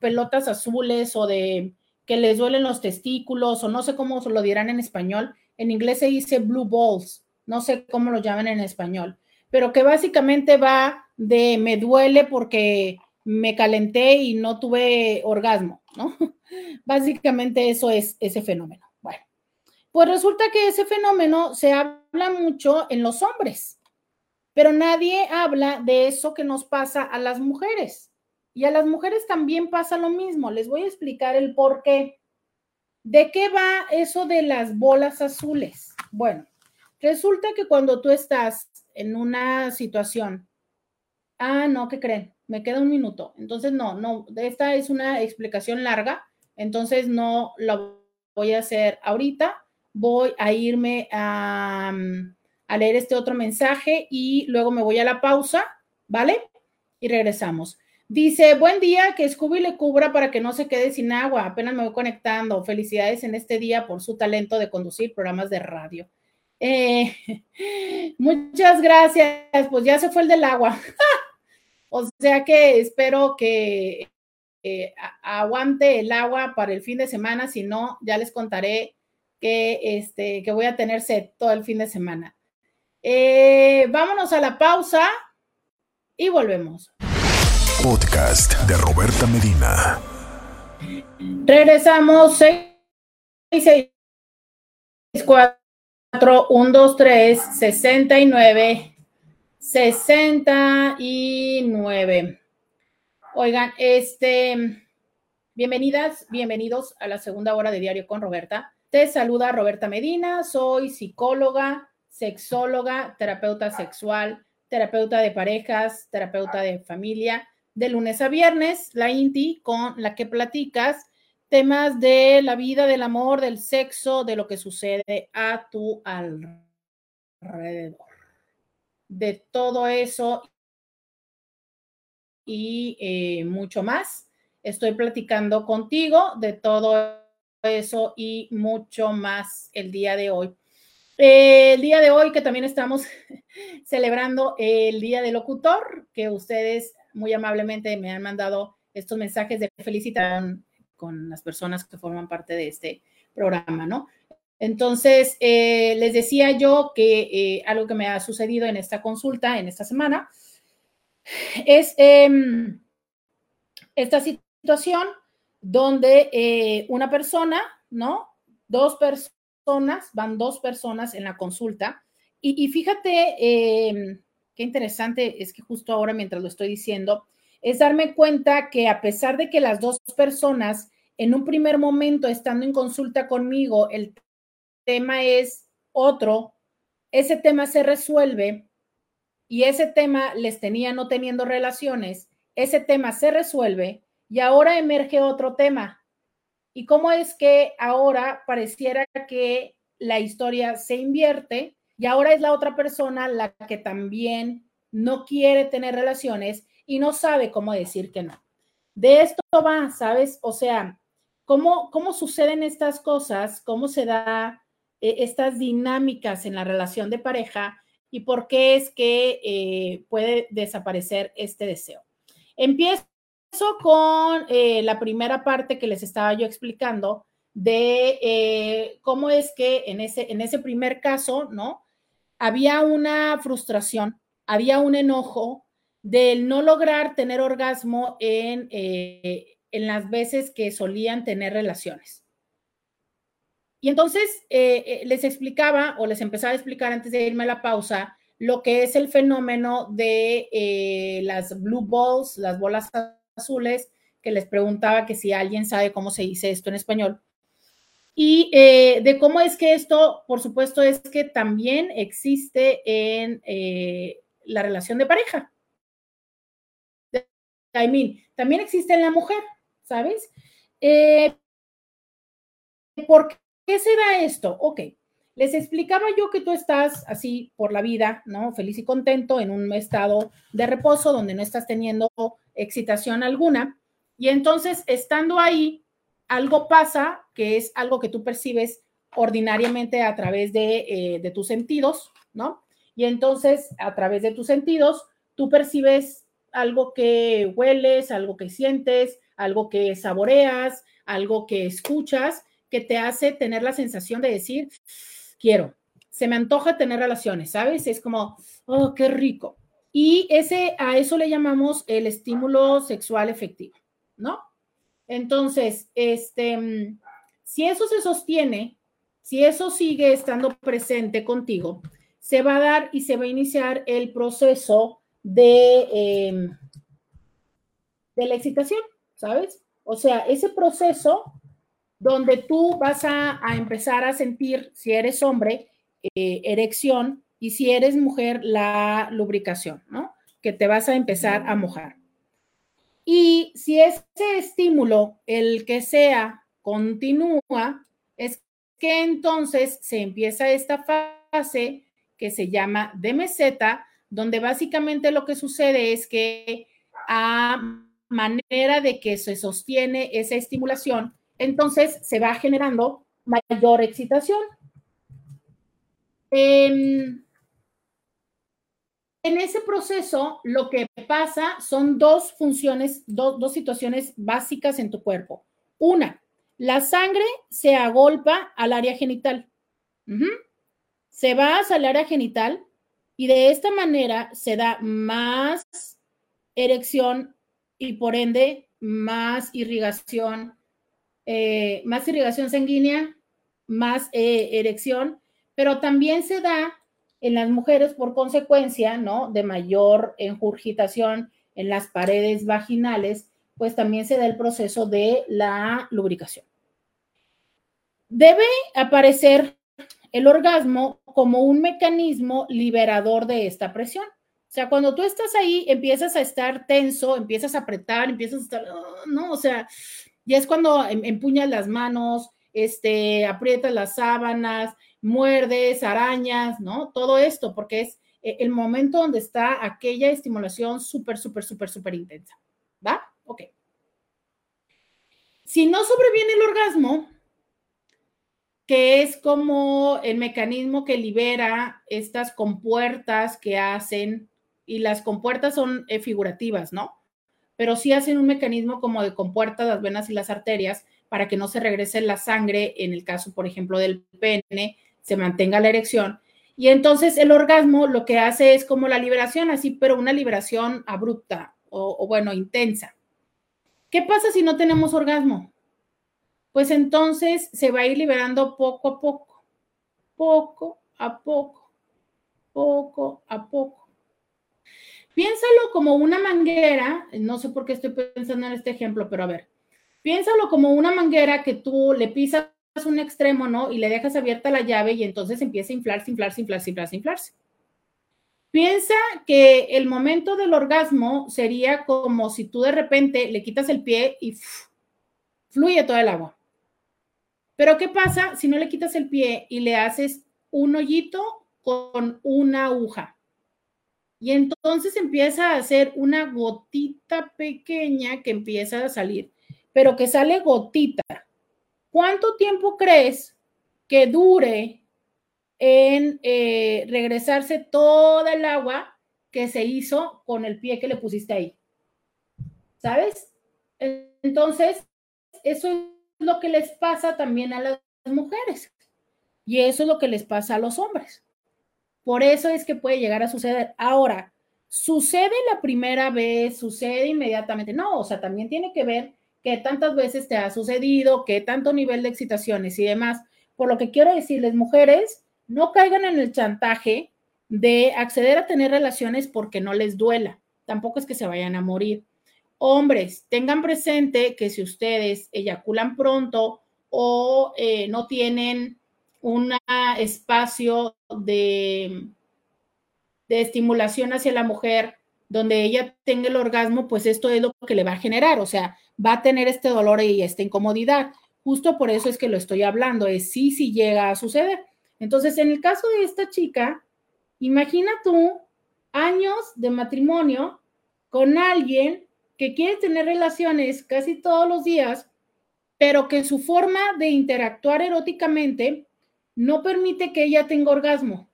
pelotas azules o de que les duelen los testículos o no sé cómo se lo dirán en español? En inglés se dice blue balls, no sé cómo lo llaman en español, pero que básicamente va de me duele porque me calenté y no tuve orgasmo, ¿no? Básicamente eso es ese fenómeno. Bueno, pues resulta que ese fenómeno se habla mucho en los hombres pero nadie habla de eso que nos pasa a las mujeres. Y a las mujeres también pasa lo mismo. Les voy a explicar el por qué. ¿De qué va eso de las bolas azules? Bueno, resulta que cuando tú estás en una situación, ah, no, ¿qué creen? Me queda un minuto. Entonces, no, no, esta es una explicación larga, entonces no lo voy a hacer ahorita. Voy a irme a, a leer este otro mensaje y luego me voy a la pausa, ¿vale? Y regresamos. Dice, buen día, que Scooby le cubra para que no se quede sin agua. Apenas me voy conectando. Felicidades en este día por su talento de conducir programas de radio. Eh, muchas gracias. Pues ya se fue el del agua. o sea que espero que eh, aguante el agua para el fin de semana. Si no, ya les contaré que, este, que voy a tener sed todo el fin de semana. Eh, vámonos a la pausa y volvemos. Podcast de Roberta Medina. Regresamos 6, 6, 4, 1, 2, 3, 69, 69. Oigan, este, bienvenidas, bienvenidos a la segunda hora de Diario con Roberta. Te saluda Roberta Medina, soy psicóloga sexóloga, terapeuta sexual, terapeuta de parejas, terapeuta de familia, de lunes a viernes, la INTI, con la que platicas temas de la vida, del amor, del sexo, de lo que sucede a tu alrededor. De todo eso y eh, mucho más. Estoy platicando contigo de todo eso y mucho más el día de hoy. Eh, el día de hoy que también estamos celebrando el Día del Locutor, que ustedes muy amablemente me han mandado estos mensajes de felicitación con las personas que forman parte de este programa, ¿no? Entonces, eh, les decía yo que eh, algo que me ha sucedido en esta consulta, en esta semana, es em, esta situación donde una persona, ¿no? Dos personas van dos personas en la consulta. Y, fíjate, em, qué interesante es que justo ahora, mientras lo estoy diciendo, es darme cuenta que a pesar de que las dos personas en un primer momento estando en consulta conmigo, el tema es otro, ese tema se resuelve y ese tema les tenía no teniendo relaciones, ese tema se resuelve y ahora emerge otro tema. ¿Y cómo es que ahora pareciera que la historia se invierte y ahora es la otra persona la que también no quiere tener relaciones y no sabe cómo decir que no? De esto va, ¿sabes? O sea, ¿cómo, cómo suceden estas cosas? ¿Cómo se da eh, estas dinámicas en la relación de pareja? ¿Y por qué es que eh, puede desaparecer este deseo? Empiezo con eh, la primera parte que les estaba yo explicando de cómo es que en ese, en ese primer caso, ¿no? Había una frustración, había un enojo del no lograr tener orgasmo en, eh, en las veces que solían tener relaciones. Y entonces les explicaba o les empezaba a explicar antes de irme a la pausa lo que es el fenómeno de las blue balls, las bolas azules, que les preguntaba que si alguien sabe cómo se dice esto en español. Y eh, de cómo es que esto, por supuesto, es que también existe en eh, la relación de pareja. I también existe en la mujer, ¿sabes? Eh, ¿Por qué se da esto? Ok, les explicaba yo que tú estás así por la vida, ¿no? Feliz y contento en un estado de reposo donde no estás teniendo excitación alguna. Y entonces, estando ahí, algo pasa que es algo que tú percibes ordinariamente a través de, eh, de tus sentidos, ¿no? Y entonces, a través de tus sentidos, tú percibes algo que hueles, algo que sientes, algo que saboreas, algo que escuchas, que te hace tener la sensación de decir, quiero, se me antoja tener relaciones, ¿sabes? Es como, oh, qué rico. Y ese, a eso le llamamos el estímulo sexual efectivo, ¿no? Entonces, este, si eso se sostiene, si eso sigue estando presente contigo, se va a dar y se va a iniciar el proceso de, em, de la excitación, ¿sabes? O sea, ese proceso donde tú vas a, empezar a sentir, si eres hombre, eh, erección y si eres mujer, la lubricación, ¿no? Que te vas a empezar a mojar. Y si ese estímulo, el que sea, continúa, es que entonces se empieza esta fase que se llama de meseta, donde básicamente lo que sucede es que a manera de que se sostiene esa estimulación, entonces se va generando mayor excitación. En, ese proceso, lo que pasa son dos funciones, dos situaciones básicas en tu cuerpo. Una, la sangre se agolpa al área genital. Se va hacia el área genital y de esta manera se da más erección y por ende más irrigación eh, más irrigación sanguínea, más eh, erección, pero también se da en las mujeres por consecuencia, ¿no? De mayor enjurgitación en las paredes vaginales, pues también se da el proceso de la lubricación. Debe aparecer el orgasmo como un mecanismo liberador de esta presión. O sea, cuando tú estás ahí, empiezas a estar tenso, empiezas a apretar, empiezas a estar, ah, no, o sea, y es cuando em, empuñas las manos, este, aprietas las sábanas, muerdes, arañas, ¿no? Todo esto, porque es eh, el momento donde está aquella estimulación súper, súper, súper, súper intensa. ¿Va? Ok. Si no sobreviene el orgasmo, que es como el mecanismo que libera estas compuertas que hacen, y las compuertas son eh, figurativas, ¿no? pero sí hacen un mecanismo como de compuertas las venas y las arterias para que no se regrese la sangre, en el caso, por ejemplo, del pene, se mantenga la erección. Y entonces el orgasmo lo que hace es como la liberación, así, pero una liberación abrupta o, o bueno, intensa. ¿Qué pasa si no tenemos orgasmo? Pues entonces se va a ir liberando poco a poco, poco a poco, poco a poco. Piénsalo como una manguera, no sé por qué estoy pensando en este ejemplo, pero a ver, piénsalo como una manguera que tú le pisas un extremo, ¿no? Y le dejas abierta la llave y entonces empieza a inflarse, inflarse, inflarse, inflarse, inflarse. Piensa que el momento del orgasmo sería como si tú de repente le quitas el pie y fluye todo el agua. Pero ¿qué pasa si no le quitas el pie y le haces un hoyito con una aguja? Y entonces empieza a hacer una gotita pequeña que empieza a salir, pero que sale gotita. ¿Cuánto tiempo crees que dure en eh, regresarse toda el agua que se hizo con el pie que le pusiste ahí? ¿Sabes? Entonces, eso es lo que les pasa también a las mujeres. Y eso es lo que les pasa a los hombres. Por eso es que puede llegar a suceder. Ahora, ¿sucede la primera vez? ¿Sucede inmediatamente? No, o sea, también tiene que ver qué tantas veces te ha sucedido, qué tanto nivel de excitaciones y demás. Por lo que quiero decirles, mujeres, no caigan en el chantaje de acceder a tener relaciones porque no les duela. Tampoco es que se vayan a morir. Hombres, tengan presente que si ustedes eyaculan pronto o eh, no tienen un espacio de, estimulación hacia la mujer donde ella tenga el orgasmo, pues esto es lo que le va a generar, o sea, va a tener este dolor y esta incomodidad. Justo por eso es que lo estoy hablando, es sí, sí llega a suceder. Entonces, en el caso de esta chica, imagina tú años de matrimonio con alguien que quiere tener relaciones casi todos los días, pero que su forma de interactuar eróticamente no permite que ella tenga orgasmo.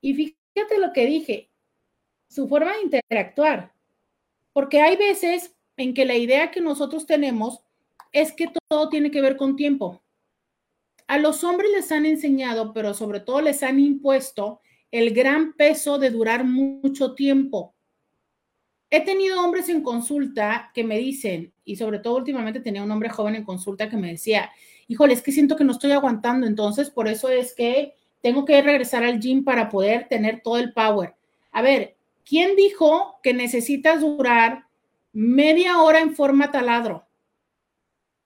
Y fíjate lo que dije, su forma de interactuar, porque hay veces en que la idea que nosotros tenemos es que todo tiene que ver con tiempo. A los hombres les han enseñado, pero sobre todo les han impuesto el gran peso de durar mucho tiempo. He tenido hombres en consulta que me dicen, y sobre todo últimamente tenía un hombre joven en consulta que me decía, híjole, es que siento que no estoy aguantando, entonces por eso es que tengo que regresar al gym para poder tener todo el power. A ver, ¿quién dijo que necesitas durar media hora en forma taladro?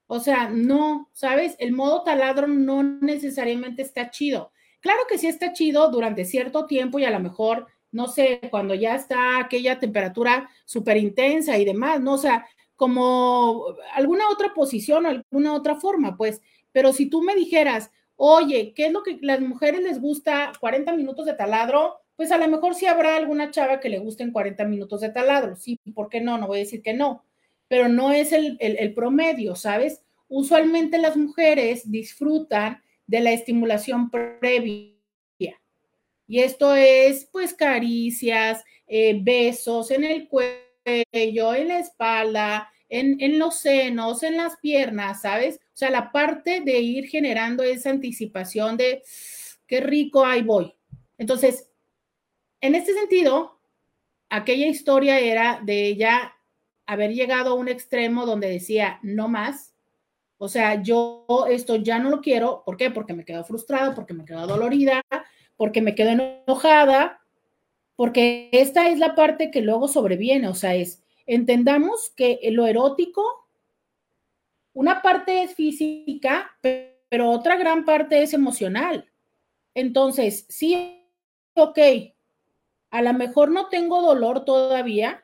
O sea, no, ¿sabes? El modo taladro no necesariamente está chido. Claro que sí está chido durante cierto tiempo y a lo mejor, no sé, cuando ya está aquella temperatura súper intensa y demás, ¿no? O sea, como alguna otra posición alguna otra forma, pues. Pero si tú me dijeras, oye, ¿qué es lo que las mujeres les gusta? 40 minutos de taladro, pues a lo mejor sí habrá alguna chava que le gusten 40 minutos de taladro. Sí, ¿por qué no? No voy a decir que no, pero no es el, el promedio, ¿sabes? Usualmente las mujeres disfrutan de la estimulación previa. Y esto es, pues, caricias, eh, besos en el cuello en la espalda, en, los senos, en las piernas, ¿sabes? O sea, la parte de ir generando esa anticipación de qué rico, ahí voy. Entonces, en este sentido, aquella historia era de ella haber llegado a un extremo donde decía, no más. O sea, yo esto ya no lo quiero. ¿Por qué? Porque me quedo frustrada, porque me quedo dolorida, porque me quedo enojada, porque esta es la parte que luego sobreviene, o sea, es, entendamos que lo erótico, una parte es física, pero otra gran parte es emocional. Entonces, sí, ok, a lo mejor no tengo dolor todavía,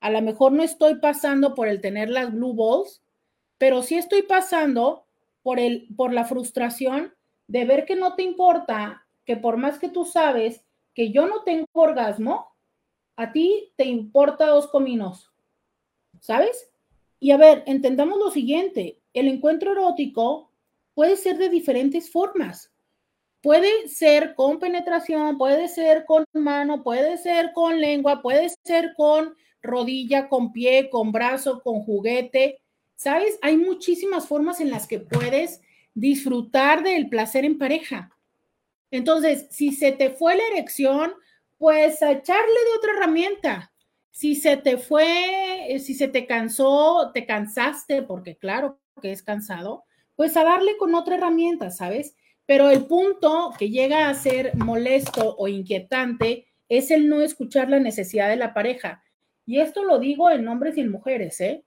a lo mejor no estoy pasando por el tener las blue balls, pero sí estoy pasando por, el, por la frustración de ver que no te importa, que por más que tú sabes que yo no tengo orgasmo, a ti te importa dos cominos, ¿sabes? Y a ver, entendamos lo siguiente, el encuentro erótico puede ser de diferentes formas. Puede ser con penetración, puede ser con mano, puede ser con lengua, puede ser con rodilla, con pie, con brazo, con juguete. ¿Sabes? Hay muchísimas formas en las que puedes disfrutar del placer en pareja. Entonces, si se te fue la erección, pues a echarle de otra herramienta. Si se te fue, si se te cansó, te cansaste, porque claro que es cansado, pues a darle con otra herramienta, ¿sabes? Pero el punto que llega a ser molesto o inquietante es el no escuchar la necesidad de la pareja. Y esto lo digo en hombres y en mujeres, ¿eh?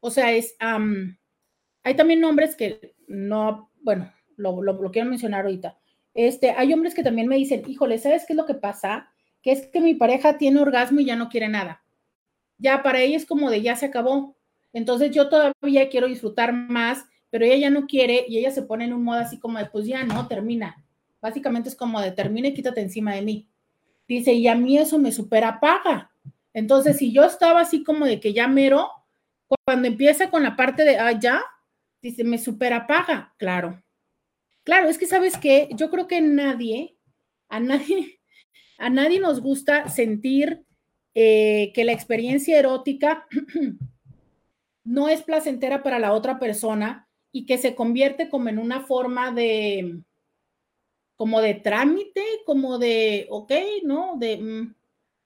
O sea, es, hay también hombres que no, bueno, lo, lo quiero mencionar ahorita este, hay hombres que también me dicen, híjole, ¿sabes qué es lo que pasa? que es que mi pareja tiene orgasmo y ya no quiere nada. Ya para ella es como de ya se acabó. Entonces yo todavía quiero disfrutar más, pero ella ya no quiere y ella se pone en un modo así como de pues ya no, termina. Básicamente es como de termina y quítate encima de mí. Dice, y a mí eso me supera paga. Entonces, si yo estaba así como de que ya mero, cuando empieza con la parte de, ah, dice, me supera paga. Claro. Claro, es que sabes que yo creo que nadie, a nadie, a nadie nos gusta sentir eh, que la experiencia erótica no es placentera para la otra persona y que se convierte como en una forma de, como de trámite, como de, ok, ¿no? De, mm,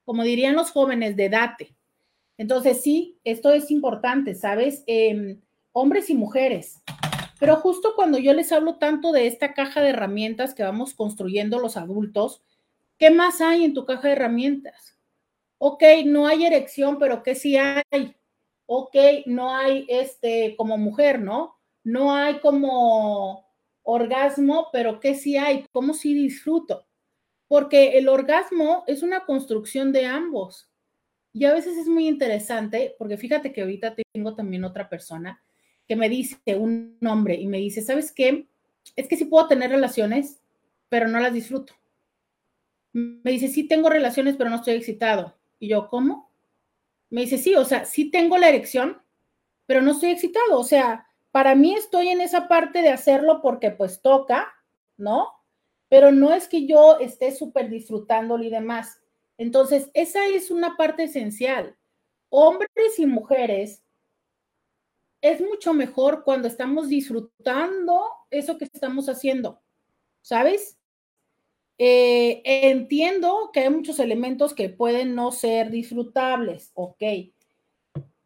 como dirían los jóvenes, de date. Entonces, sí, esto es importante, ¿sabes? Em, hombres y mujeres. Pero justo cuando yo les hablo tanto de esta caja de herramientas que vamos construyendo los adultos, ¿qué más hay en tu caja de herramientas? Ok, no hay erección, pero ¿qué sí hay? Ok, no hay este como mujer, ¿no? No hay como orgasmo, pero ¿qué sí hay? ¿Cómo sí disfruto? porque el orgasmo es una construcción de ambos. Y a veces es muy interesante, porque fíjate que ahorita tengo también otra persona que me dice, un hombre, y me dice, ¿sabes qué? Es que sí puedo tener relaciones, pero no las disfruto. Me dice, sí tengo relaciones, pero no estoy excitado. Y yo, ¿cómo? Me dice, sí, o sea, sí tengo la erección, pero no estoy excitado. O sea, para mí estoy en esa parte de hacerlo porque pues toca, ¿no? pero no es que yo esté súper disfrutándolo y demás. Entonces, esa es una parte esencial. Hombres y mujeres, es mucho mejor cuando estamos disfrutando eso que estamos haciendo, ¿sabes? Eh, entiendo que hay muchos elementos que pueden no ser disfrutables, ok.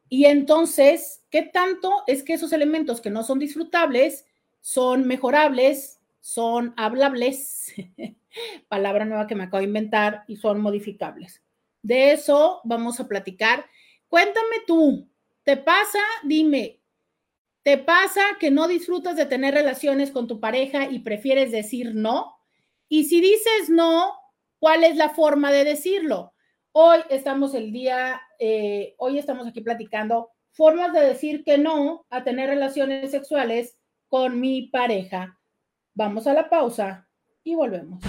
Y entonces, ¿qué tanto es que esos elementos que no son disfrutables son mejorables, son hablables, palabra nueva que me acabo de inventar, y son modificables. De eso vamos a platicar. Cuéntame tú, ¿te pasa? Dime, ¿te pasa que no disfrutas de tener relaciones con tu pareja y prefieres decir no? Y si dices no, ¿cuál es la forma de decirlo? Hoy estamos el día, eh, hoy estamos aquí platicando formas de decir que no a tener relaciones sexuales con mi pareja. Vamos a la pausa y volvemos.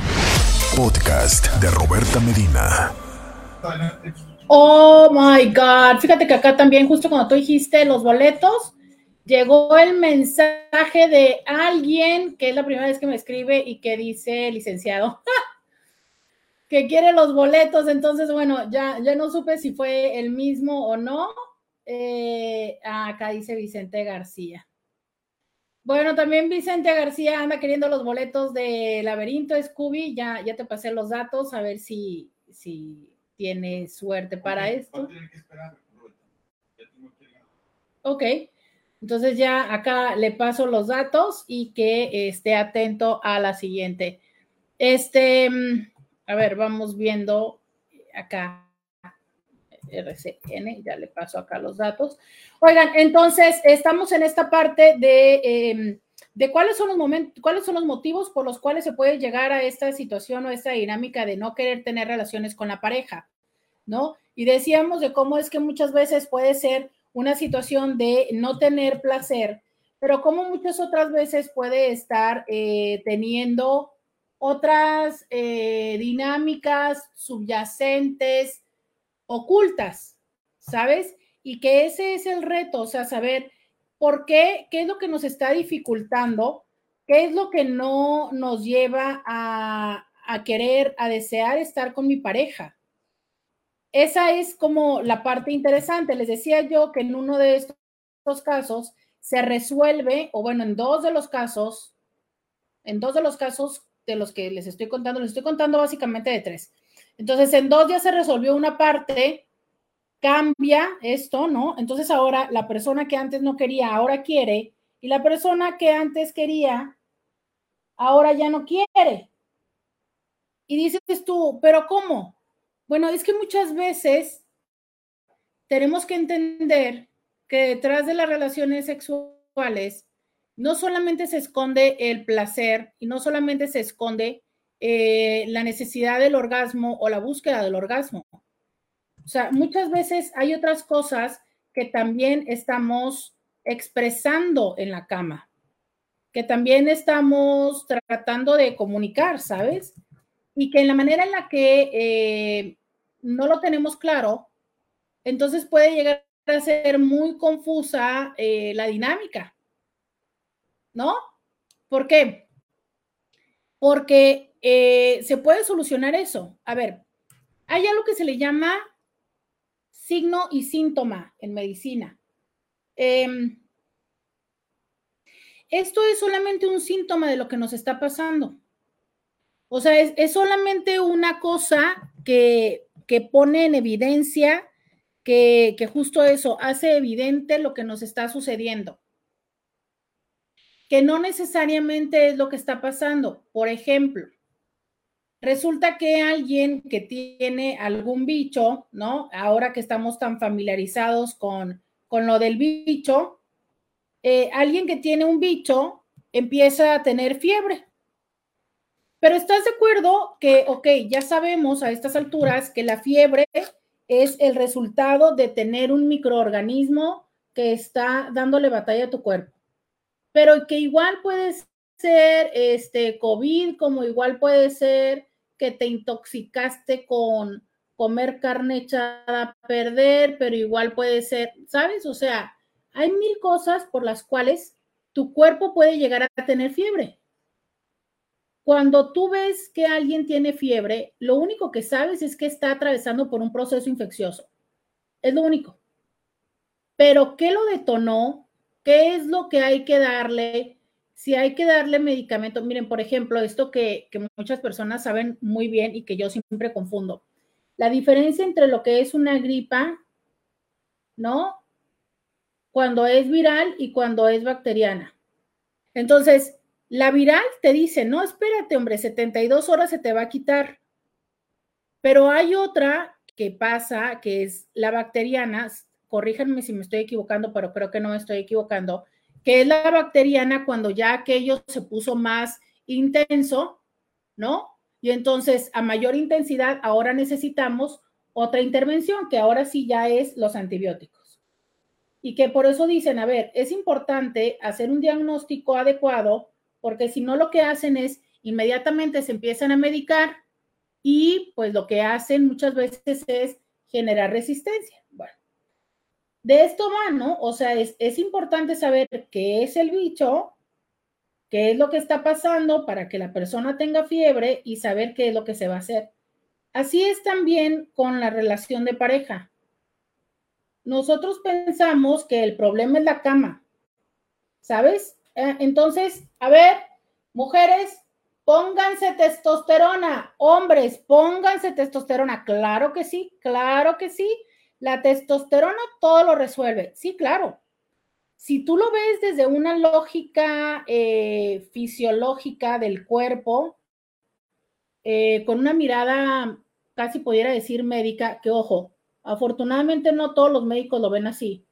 Podcast de Roberta Medina. Oh my God. Fíjate que acá también, justo cuando tú dijiste los boletos, llegó el mensaje de alguien que es la primera vez que me escribe y que dice, licenciado, que quiere los boletos. Entonces, bueno, ya, ya no supe si fue el mismo o no. Eh, acá dice Vicente García. Bueno, también Vicente García anda queriendo los boletos de Laberinto Scooby. Ya, ya te pasé los datos, a ver si, si tiene suerte para esto. Ok, entonces ya acá le paso los datos y que esté atento a la siguiente. Este, mm, a ver, vamos viendo acá. RCN, ya le paso acá los datos. Oigan, entonces estamos en esta parte de, em, de cuáles son los momentos, cuáles son los motivos por los cuales se puede llegar a esta situación o esta dinámica de no querer tener relaciones con la pareja, ¿no? Y decíamos de cómo es que muchas veces puede ser una situación de no tener placer, pero como muchas otras veces puede estar eh, teniendo otras eh, dinámicas subyacentes ocultas, ¿sabes? Y que ese es el reto, o sea, saber por qué, qué es lo que nos está dificultando, qué es lo que no nos lleva a, a querer, a desear estar con mi pareja. Esa es como la parte interesante. Les decía yo que en uno de estos casos se resuelve, o bueno, en dos de los casos, en dos de los casos de los que les estoy contando, les estoy contando básicamente de tres. Entonces, en dos ya se resolvió una parte, cambia esto, ¿no? Entonces ahora la persona que antes no quería, ahora quiere, y la persona que antes quería, ahora ya no quiere. Y dices tú, pero ¿cómo? Bueno, es que muchas veces tenemos que entender que detrás de las relaciones sexuales no solamente se esconde el placer y no solamente se esconde eh, la necesidad del orgasmo o la búsqueda del orgasmo. O sea, muchas veces hay otras cosas que también estamos expresando en la cama, que también estamos tratando de comunicar, ¿sabes? Y que en la manera en la que eh, no lo tenemos claro, entonces puede llegar a ser muy confusa eh, la dinámica, ¿no? ¿Por qué? Porque eh, se puede solucionar eso. A ver, hay algo que se le llama signo y síntoma en medicina. Em, esto es solamente un síntoma de lo que nos está pasando. O sea, es, solamente una cosa que, pone en evidencia que, que, justo eso hace evidente lo que nos está sucediendo. Que no necesariamente es lo que está pasando. Por ejemplo, resulta que alguien que tiene algún bicho, ¿no? Ahora que estamos tan familiarizados con, con lo del bicho, eh, alguien que tiene un bicho empieza a tener fiebre. Pero estás de acuerdo que, ok, ya sabemos a estas alturas que la fiebre es el resultado de tener un microorganismo que está dándole batalla a tu cuerpo. Pero que igual puede ser este COVID, como igual puede ser que te intoxicaste con comer carne echada a perder, pero igual puede ser, ¿sabes? O sea, hay mil cosas por las cuales tu cuerpo puede llegar a tener fiebre. Cuando tú ves que alguien tiene fiebre, lo único que sabes es que está atravesando por un proceso infeccioso. Es lo único. Pero ¿qué lo detonó? ¿Qué es lo que hay que darle? Si hay que darle medicamento, miren, por ejemplo, esto que, muchas personas saben muy bien y que yo siempre confundo. La diferencia entre lo que es una gripa, ¿no? cuando es viral y cuando es bacteriana. Entonces, la viral te dice, no, espérate, hombre, 72 horas se te va a quitar. Pero hay otra que pasa, que es la bacteriana, corríjanme si me estoy equivocando, pero creo que no me estoy equivocando, que es la bacteriana cuando ya aquello se puso más intenso, ¿no? Y entonces, a mayor intensidad, ahora necesitamos otra intervención, que ahora sí ya es los antibióticos y que por eso dicen, a ver, es importante hacer un diagnóstico adecuado, porque si no lo que hacen es inmediatamente se empiezan a medicar y pues lo que hacen muchas veces es generar resistencia. Bueno, de esto va, ¿no? O sea, es, es importante saber qué es el bicho, qué es lo que está pasando para que la persona tenga fiebre y saber qué es lo que se va a hacer. Así es también con la relación de pareja nosotros pensamos que el problema es la cama, ¿sabes? Eh, entonces, a ver, mujeres, pónganse testosterona, hombres, pónganse testosterona, claro que sí, claro que sí, la testosterona todo lo resuelve, sí, claro. Si tú lo ves desde una lógica eh, fisiológica del cuerpo, eh, con una mirada casi pudiera decir médica, que ojo, Afortunadamente no todos los médicos lo ven así,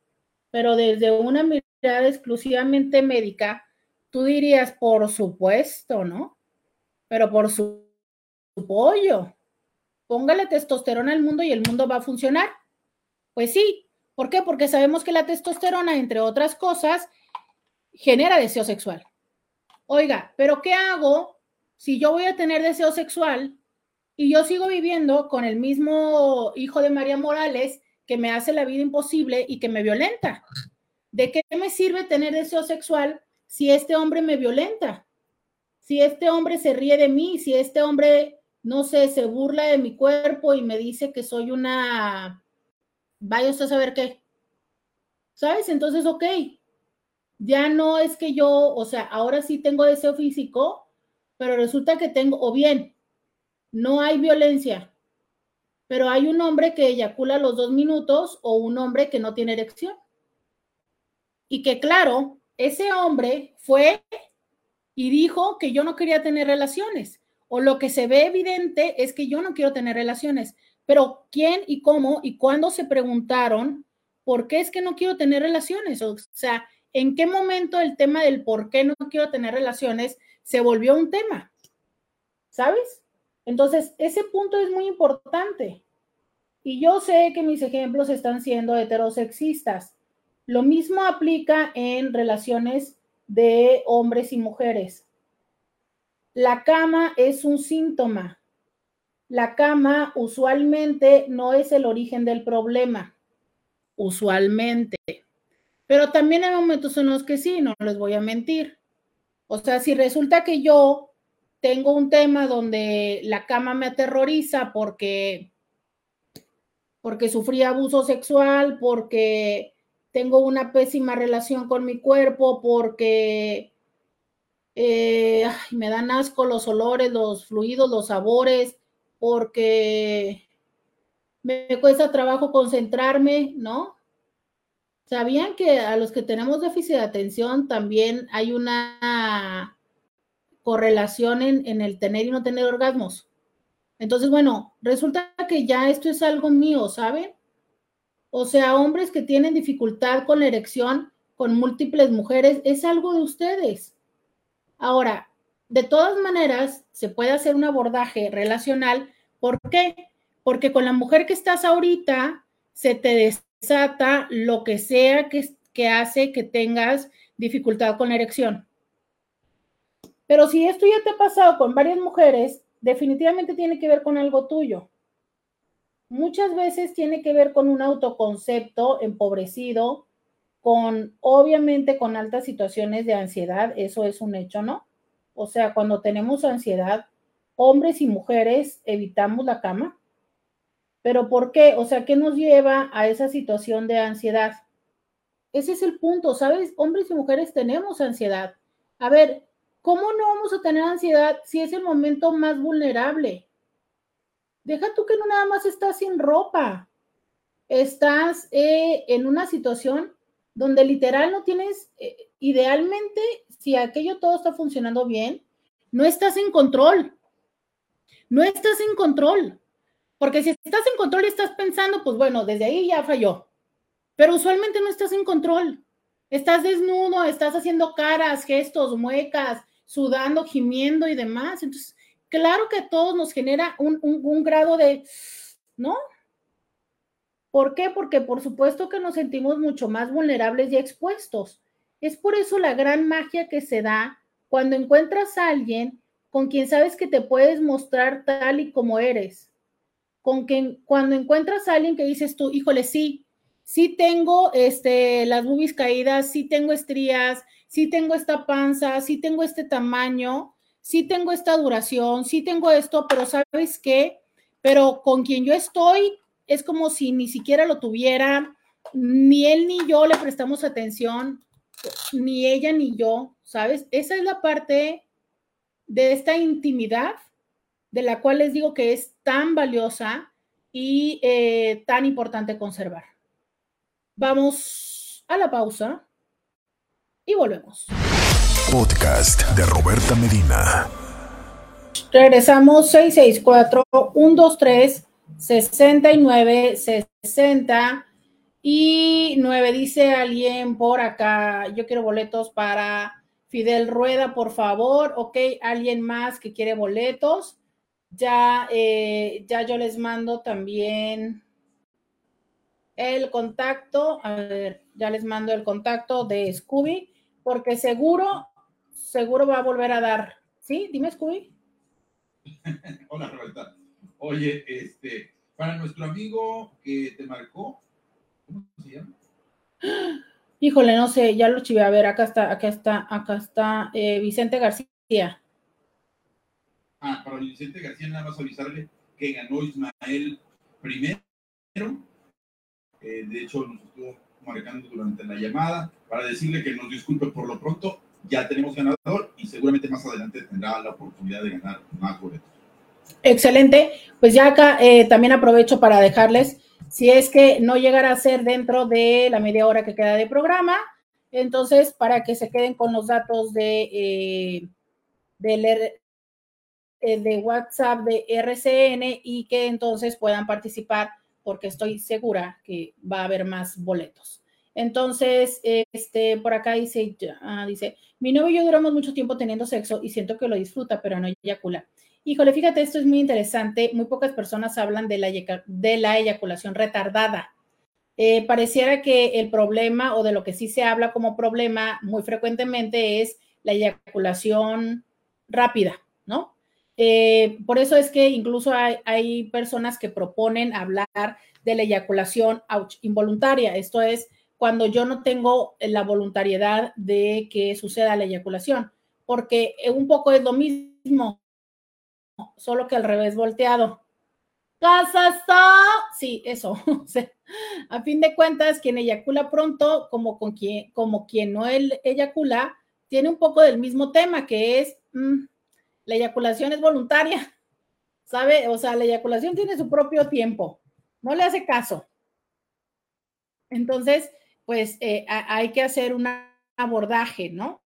pero desde una mirada exclusivamente médica, tú dirías, por supuesto, ¿no? Pero por su, pollo, póngale testosterona al mundo y el mundo va a funcionar. Pues sí, ¿por qué? Porque sabemos que la testosterona, entre otras cosas, genera deseo sexual. Oiga, pero ¿qué hago si yo voy a tener deseo sexual y yo sigo viviendo con el mismo hijo de María Morales que me hace la vida imposible y que me violenta. ¿De qué me sirve tener deseo sexual si este hombre me violenta? Si este hombre se ríe de mí, si este hombre, no sé, se burla de mi cuerpo y me dice que soy una... Vaya usted a saber qué. ¿Sabes? Entonces, ok. Ya no es que yo, o sea, ahora sí tengo deseo físico, pero resulta que tengo, o bien, no hay violencia, pero hay un hombre que eyacula los dos minutos o un hombre que no tiene erección. Y que claro, ese hombre fue y dijo que yo no quería tener relaciones. O lo que se ve evidente es que yo no quiero tener relaciones. Pero ¿quién y cómo y cuándo se preguntaron por qué es que no quiero tener relaciones? O sea, ¿en qué momento el tema del por qué no quiero tener relaciones se volvió un tema? ¿Sabes? Entonces, ese punto es muy importante. Y yo sé que mis ejemplos están siendo heterosexistas. Lo mismo aplica en relaciones de hombres y mujeres. La cama es un síntoma. La cama usualmente no es el origen del problema. Usualmente. Pero también hay momentos en los que sí, no les voy a mentir. O sea, si resulta que yo tengo un tema donde la cama me aterroriza porque porque sufrí abuso sexual, porque tengo una pésima relación con mi cuerpo, porque eh, me dan asco los olores, los fluidos, los sabores, porque me cuesta trabajo concentrarme, ¿no? ¿Sabían que a los que tenemos déficit de atención también hay una correlación en, en el tener y no tener orgasmos? Entonces, bueno, resulta que ya esto es algo mío, ¿saben? O sea, hombres que tienen dificultad con la erección con múltiples mujeres, es algo de ustedes. Ahora, de todas maneras, se puede hacer un abordaje relacional. ¿Por qué? Porque con la mujer que estás ahorita, se te desata lo que sea que, que hace que tengas dificultad con la erección. Pero si esto ya te ha pasado con varias mujeres, definitivamente tiene que ver con algo tuyo. Muchas veces tiene que ver con un autoconcepto empobrecido, con obviamente con altas situaciones de ansiedad, eso es un hecho, ¿no? O sea, cuando tenemos ansiedad, hombres y mujeres evitamos la cama. Pero ¿por qué? O sea, ¿qué nos lleva a esa situación de ansiedad? Ese es el punto, ¿sabes? Hombres y mujeres tenemos ansiedad. A ver, ¿Cómo no vamos a tener ansiedad si es el momento más vulnerable? Deja tú que no nada más estás sin ropa, estás eh, en una situación donde literal no tienes, eh, idealmente, si aquello todo está funcionando bien, no estás en control. No estás en control. Porque si estás en control y estás pensando, pues bueno, desde ahí ya falló. Pero usualmente no estás en control. Estás desnudo, estás haciendo caras, gestos, muecas, sudando, gimiendo y demás. Entonces, claro que a todos nos genera un, grado de, ¿no? ¿Por qué? Porque por supuesto que nos sentimos mucho más vulnerables y expuestos. Es por eso la gran magia que se da cuando encuentras a alguien con quien sabes que te puedes mostrar tal y como eres. Con quien cuando encuentras a alguien que dices tú, híjole, sí, sí tengo este, las boobies caídas, sí tengo estrías, sí tengo esta panza, sí tengo este tamaño, sí tengo esta duración, sí tengo esto, pero ¿sabes qué? Pero con quien yo estoy es como si ni siquiera lo tuviera, ni él ni yo le prestamos atención, ni ella ni yo, ¿sabes? Esa es la parte de esta intimidad de la cual les digo que es tan valiosa y eh, tan importante conservar. Vamos a la pausa y volvemos. Podcast de Roberta Medina. Regresamos 664-123-6960 y 9 dice alguien por acá, yo quiero boletos para Fidel Rueda, por favor. Ok, alguien más que quiere boletos. Ya, eh, ya yo les mando también el contacto. A ver, ya les mando el contacto de Scooby porque seguro, seguro va a volver a dar. ¿Sí? Dime, Scooby. Hola, Roberta. Oye, este, para nuestro amigo que te marcó, ¿cómo se llama? Híjole, no sé, ya lo chivé. A ver, acá está, acá está, acá está eh, Vicente García. Ah, para Vicente García nada más avisarle que ganó Ismael primero. Eh, de hecho, nos estuvo marcando durante la llamada para decirle que nos disculpe por lo pronto. Ya tenemos ganador y seguramente más adelante tendrá la oportunidad de ganar más boletos. Excelente. Pues ya acá eh, también aprovecho para dejarles, si es que no llegara a ser dentro de la media hora que queda de programa, entonces para que se queden con los datos de, eh, de, eh, de WhatsApp de RCN y que entonces puedan participar porque estoy segura que va a haber más boletos. Entonces, este, por acá dice, ah, dice, mi novio y yo duramos mucho tiempo teniendo sexo y siento que lo disfruta, pero no eyacula. Híjole, fíjate, esto es muy interesante. Muy pocas personas hablan de la, de la eyaculación retardada. Eh, pareciera que el problema o de lo que sí se habla como problema muy frecuentemente es la eyaculación rápida, ¿no? Eh, por eso es que incluso hay, personas que proponen hablar de la eyaculación involuntaria. Esto es cuando yo no tengo la voluntariedad de que suceda la eyaculación, porque un poco es lo mismo, solo que al revés volteado. Casa está. Sí, eso. a fin de cuentas, quien eyacula pronto, como, con quien, como quien no eyacula, tiene un poco del mismo tema, que es mm, la eyaculación es voluntaria, ¿sabe? O sea, la eyaculación tiene su propio tiempo, no le hace caso. Entonces, pues eh, hay que hacer un abordaje, ¿no?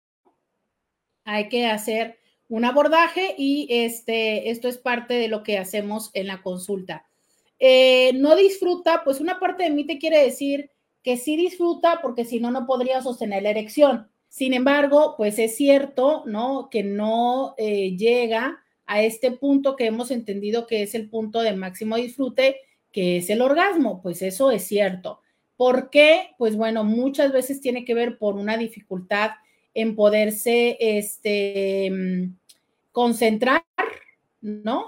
Hay que hacer un abordaje y este, esto es parte de lo que hacemos en la consulta. Eh, no disfruta, pues una parte de mí te quiere decir que sí disfruta porque si no, no podría sostener la erección. Sin embargo, pues es cierto, ¿no? Que no eh, llega a este punto que hemos entendido que es el punto de máximo disfrute, que es el orgasmo. Pues eso es cierto. ¿Por qué? Pues bueno, muchas veces tiene que ver por una dificultad en poderse este, mm, concentrar, ¿no?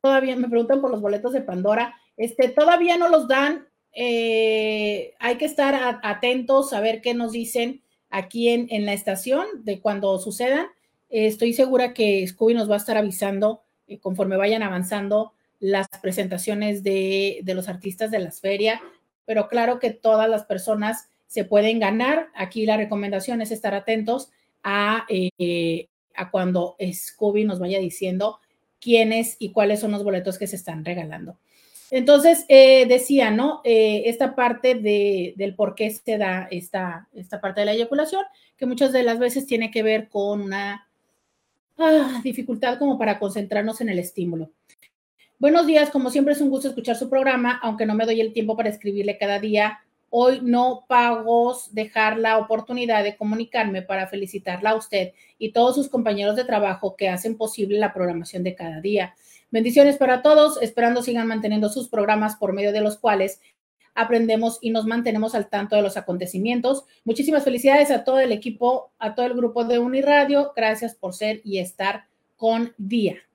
Todavía me preguntan por los boletos de Pandora. Este, todavía no los dan eh, hay que estar atentos a ver qué nos dicen aquí en, la estación de cuando sucedan. estoy segura que Scooby nos va a estar avisando eh, conforme vayan avanzando las presentaciones de, los artistas de las ferias, pero claro que todas las personas se pueden ganar. Aquí la recomendación es estar atentos a, eh, a cuando Scooby nos vaya diciendo quiénes y cuáles son los boletos que se están regalando. Entonces, eh, decía, ¿no? Eh, esta parte de, del por qué se da esta, esta parte de la eyaculación, que muchas de las veces tiene que ver con una ah, dificultad como para concentrarnos en el estímulo. Buenos días, como siempre es un gusto escuchar su programa, aunque no me doy el tiempo para escribirle cada día. Hoy no pago dejar la oportunidad de comunicarme para felicitarla a usted y todos sus compañeros de trabajo que hacen posible la programación de cada día. Bendiciones para todos, esperando sigan manteniendo sus programas por medio de los cuales aprendemos y nos mantenemos al tanto de los acontecimientos. Muchísimas felicidades a todo el equipo, a todo el grupo de Uniradio. Gracias por ser y estar con día.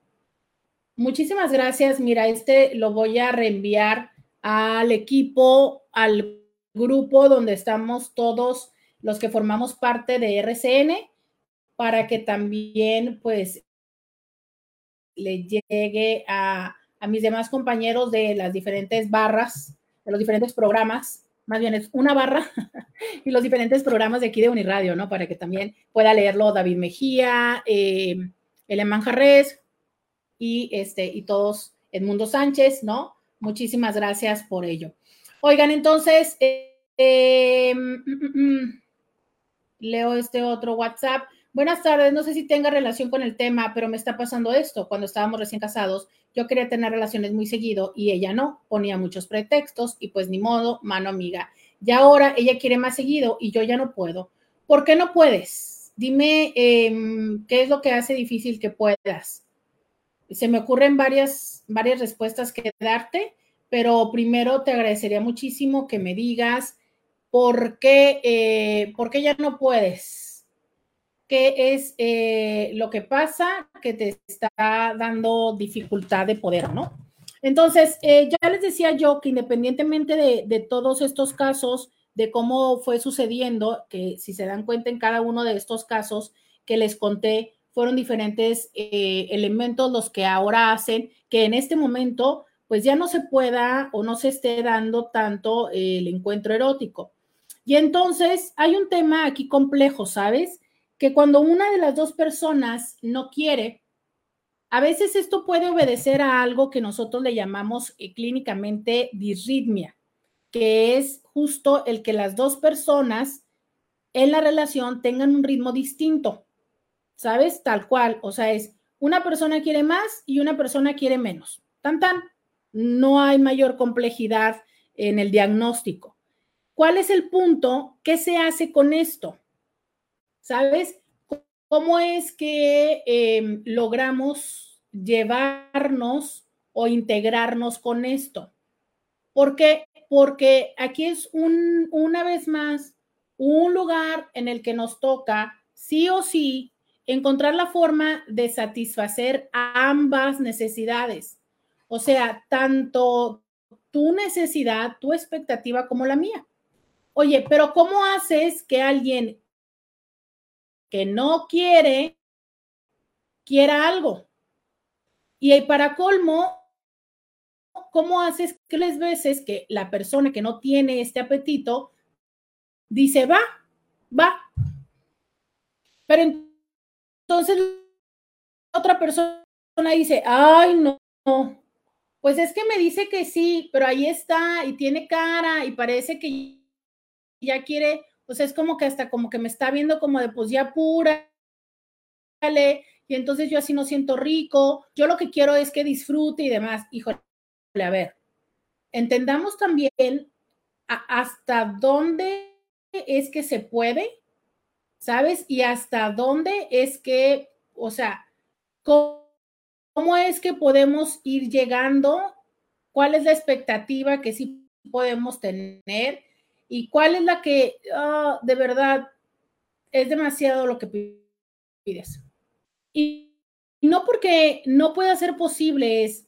Muchísimas gracias. Mira, este lo voy a reenviar al equipo, al grupo donde estamos todos los que formamos parte de RCN para que también pues le llegue a, mis demás compañeros de las diferentes barras, de los diferentes programas, más bien es una barra, y los diferentes programas de aquí de Uniradio, ¿no? Para que también pueda leerlo David Mejía, eh, Manjarres y, este, y todos, Edmundo Sánchez, ¿no? Muchísimas gracias por ello. Oigan, entonces, eh, mm, mm, mm, leo este otro WhatsApp. Buenas tardes, no sé si tenga relación con el tema, pero me está pasando esto. Cuando estábamos recién casados, yo quería tener relaciones muy seguido y ella no, ponía muchos pretextos y pues ni modo, mano amiga. Y ahora ella quiere más seguido y yo ya no puedo. ¿Por qué no puedes? Dime em, qué es lo que hace difícil que puedas. Se me ocurren varias, varias respuestas que darte, pero primero te agradecería muchísimo que me digas por qué, eh, por qué ya no puedes qué es eh, lo que pasa que te está dando dificultad de poder, ¿no? Entonces, eh, ya les decía yo que independientemente de, todos estos casos, de cómo fue sucediendo, que si se dan cuenta en cada uno de estos casos que les conté, fueron diferentes eh, elementos los que ahora hacen que en este momento, pues ya no se pueda o no se esté dando tanto el encuentro erótico. Y entonces hay un tema aquí complejo, ¿sabes? que cuando una de las dos personas no quiere, a veces esto puede obedecer a algo que nosotros le llamamos eh, clínicamente disritmia, que es justo el que las dos personas en la relación tengan un ritmo distinto, ¿sabes? Tal cual, o sea, es una persona quiere más y una persona quiere menos. Tan tan, no hay mayor complejidad en el diagnóstico. ¿Cuál es el punto? ¿Qué se hace con esto? ¿sabes? ¿cómo es que em, logramos llevarnos o integrarnos con esto? ¿Por qué? Porque aquí es un, una vez más un lugar en el que nos toca sí o sí encontrar la forma de satisfacer ambas necesidades. O sea, tanto tu necesidad, tu expectativa como la mía. Oye, pero ¿cómo haces que alguien que no quiere quiera algo? Y para colmo, ¿cómo haces que les veces que la persona que no tiene este apetito dice, va, va? Pero entonces otra persona dice, ay, no, pues es que me dice que sí, pero ahí está y tiene cara y parece que ya quiere, sea, es como que hasta como que me está viendo como de, pues ya pura, y entonces yo así no siento rico, yo lo que quiero es que disfrute y demás. Híjole, a ver, entendamos también hasta dónde es que se puede ¿sabes? Y hasta dónde es que, o sea, ¿cómo, es que podemos ir llegando? ¿Cuál es la expectativa que sí podemos tener? ¿Y cuál es la que ah, de verdad es demasiado lo que pides? Y no porque no pueda ser posible, es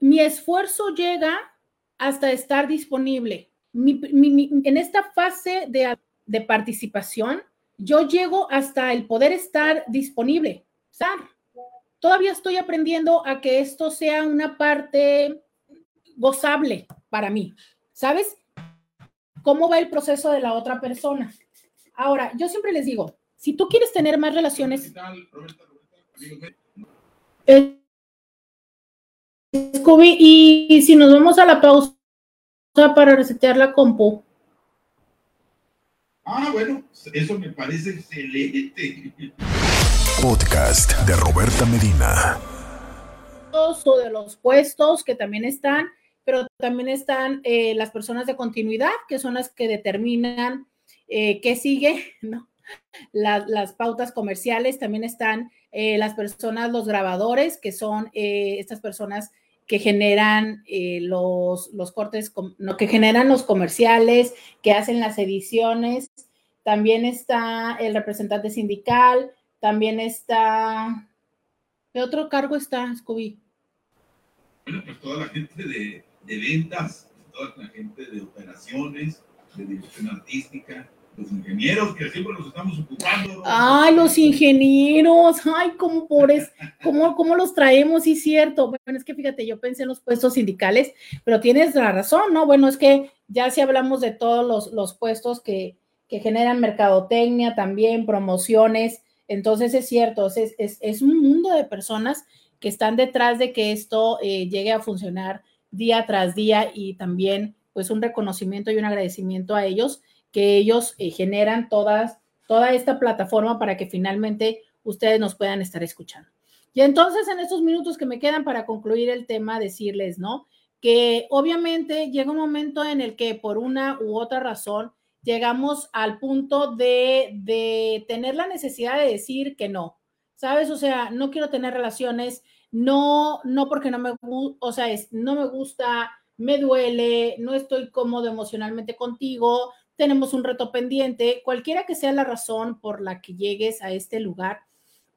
mi esfuerzo llega hasta estar disponible. en esta fase de de participación, yo llego hasta el poder estar disponible. todavía estoy aprendiendo a que esto sea una parte gozable para mí. ¿Sabes? ¿Cómo va el proceso de la otra persona? Ahora, yo siempre les digo, si tú quieres tener más relaciones... Scooby, y si nos vamos a la pausa para resetear la compu. Ah, bueno, eso me parece excelente. Podcast de Roberta Medina. O de los puestos que también están, pero también están eh, las personas de continuidad, que son las que determinan eh, qué sigue, ¿no? las pautas comerciales, también están eh, las personas, los grabadores, que son estas personas que generan eh, los, los, cortes, que generan los comerciales, que hacen las ediciones. También está el representante sindical, también está... ¿Qué otro cargo está, Scooby? Bueno, pues toda la gente de, de ventas, toda la gente de operaciones, de dirección artística, los ingenieros que siempre nos estamos ocupando. Ay, los ingenieros, ay, cómo pobres, cómo, cómo los traemos, sí, cierto. Bueno, es que fíjate, yo pensé en los puestos sindicales, pero tienes la razón, ¿no? Bueno, es que ya si hablamos de todos los, los puestos que, que, generan mercadotecnia, también promociones, entonces es cierto, es, es, es, un mundo de personas que están detrás de que esto eh, llegue a funcionar día tras día y también pues un reconocimiento y un agradecimiento a ellos que ellos eh, generan todas, toda esta plataforma para que finalmente ustedes nos puedan estar escuchando. Y entonces en estos minutos que me quedan para concluir el tema, decirles, ¿no? Que obviamente llega un momento en el que por una u otra razón llegamos al punto de, de tener la necesidad de decir que no, ¿sabes? O sea, no quiero tener relaciones, no, no porque no me, o sea, es, no me gusta, me duele, no estoy cómodo emocionalmente contigo, tenemos un reto pendiente, cualquiera que sea la razón por la que llegues a este lugar.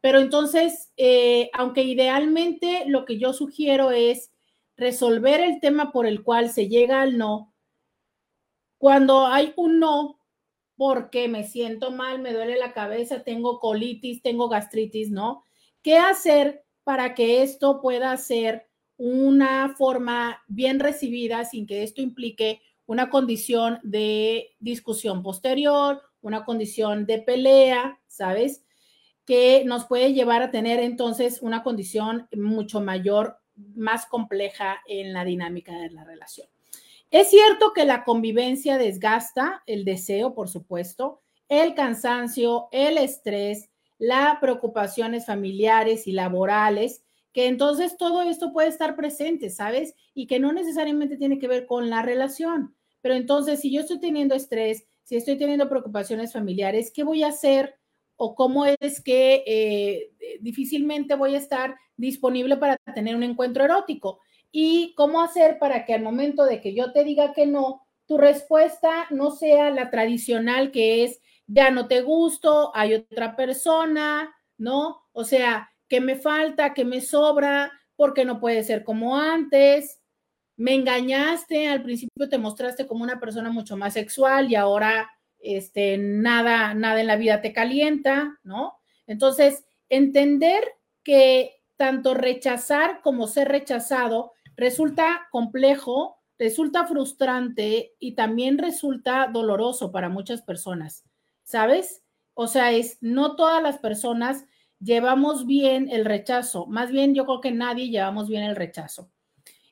Pero entonces, eh, aunque idealmente lo que yo sugiero es resolver el tema por el cual se llega al no, cuando hay un no, porque me siento mal, me duele la cabeza, tengo colitis, tengo gastritis, ¿no? ¿Qué hacer para que esto pueda ser una forma bien recibida sin que esto implique una condición de discusión posterior, una condición de pelea, ¿sabes? Que nos puede llevar a tener entonces una condición mucho mayor, más compleja en la dinámica de la relación. Es cierto que la convivencia desgasta el deseo, por supuesto, el cansancio, el estrés, las preocupaciones familiares y laborales, que entonces todo esto puede estar presente, ¿sabes? Y que no necesariamente tiene que ver con la relación. Pero entonces, si yo estoy teniendo estrés, si estoy teniendo preocupaciones familiares, ¿qué voy a hacer o cómo es que eh, difícilmente voy a estar disponible para tener un encuentro erótico y cómo hacer para que al momento de que yo te diga que no, tu respuesta no sea la tradicional que es, ya no te gusto, hay otra persona, ¿no? O sea, que me falta, que me sobra, porque no puede ser como antes. Me engañaste, al principio te mostraste como una persona mucho más sexual y ahora este, nada, nada en la vida te calienta, ¿no? Entonces, entender que tanto rechazar como ser rechazado resulta complejo, resulta frustrante y también resulta doloroso para muchas personas, ¿sabes? O sea, es no todas las personas llevamos bien el rechazo, más bien yo creo que nadie llevamos bien el rechazo.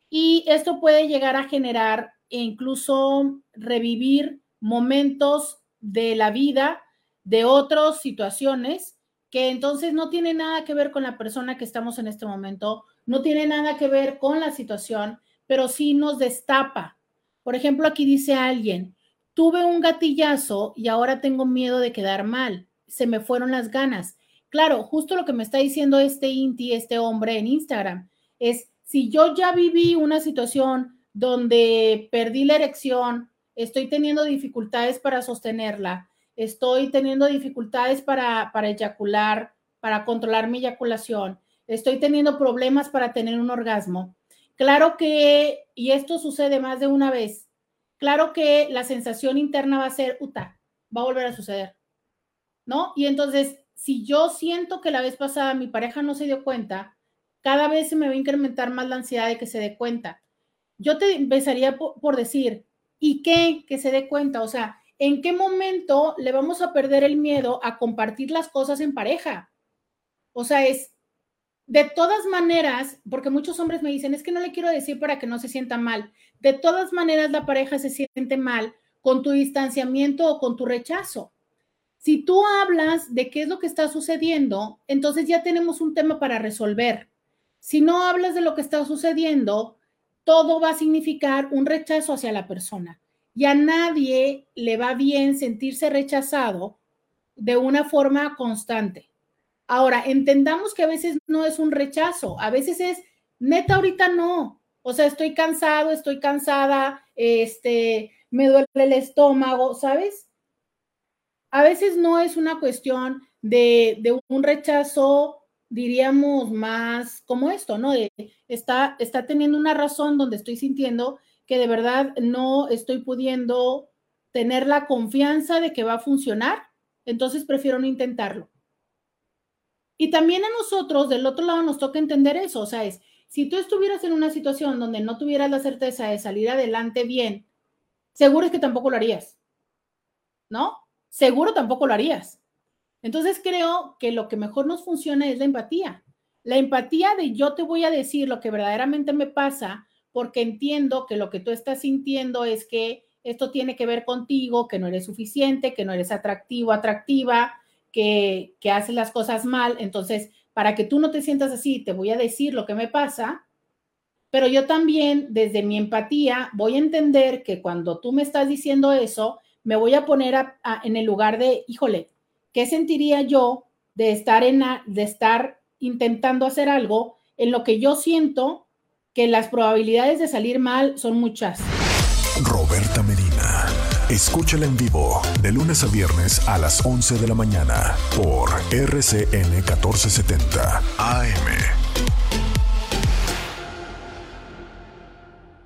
Y esto puede llegar a generar e incluso revivir momentos de la vida, de otras situaciones que entonces no tiene nada que ver con la persona que estamos en este momento, no tiene nada que ver con la situación, pero sí nos destapa. Por ejemplo, aquí dice alguien, tuve un gatillazo y ahora tengo miedo de quedar mal, se me fueron las ganas. Claro, justo lo que me está diciendo este Inti, este hombre en Instagram, es si yo ya viví una situación donde perdí la erección, estoy teniendo dificultades para sostenerla, estoy teniendo dificultades para, para eyacular, para controlar mi eyaculación, estoy teniendo problemas para tener un orgasmo. Claro que, y esto sucede más de una vez, claro que la sensación interna va a ser, uta, va a volver a suceder, ¿no? Y entonces si yo siento que la vez pasada mi pareja no se dio cuenta, cada vez se me va a incrementar más la ansiedad de que se dé cuenta. Yo te empezaría por, decir, ¿y qué? Que se dé cuenta. O sea, ¿en qué momento le vamos a perder el miedo a compartir las cosas en pareja? O sea, es de todas maneras, porque muchos hombres me dicen, es que no le quiero decir para que no se sienta mal. De todas maneras, la pareja se siente mal con tu distanciamiento o con tu rechazo. Si tú hablas de qué es lo que está sucediendo, entonces ya tenemos un tema para resolver. Si no hablas de lo que está sucediendo, todo va a significar un rechazo hacia la persona. Y a nadie le va bien sentirse rechazado de una forma constante. Ahora, entendamos que a veces no es un rechazo, a veces es, neta, ahorita no. O sea, estoy cansado, estoy cansada, este, me duele el estómago, ¿sabes? A veces no es una cuestión de, un rechazo, diríamos, más como esto, ¿no? está, está teniendo una razón donde estoy sintiendo que de verdad no estoy pudiendo tener la confianza de que va a funcionar, entonces prefiero no intentarlo. Y también a nosotros, del otro lado, nos toca entender eso, o sea, es, si tú estuvieras en una situación donde no tuvieras la certeza de salir adelante bien, seguro es que tampoco lo harías, ¿no? Seguro tampoco lo harías. Entonces creo que lo que mejor nos funciona es la empatía. La empatía de yo te voy a decir lo que verdaderamente me pasa porque entiendo que lo que tú estás sintiendo es que esto tiene que ver contigo, que no eres suficiente, que no eres atractivo, atractiva, que, que haces las cosas mal. Entonces, para que tú no te sientas así, te voy a decir lo que me pasa, pero yo también desde mi empatía voy a entender que cuando tú me estás diciendo eso, me voy a poner en el lugar de, híjole, ¿qué sentiría yo de estar, en, de estar intentando hacer algo en lo que yo siento que las probabilidades de salir mal son muchas? Roberta Medina. Escúchala en vivo de lunes a viernes a las 11 de la mañana por RCN 1470 AM.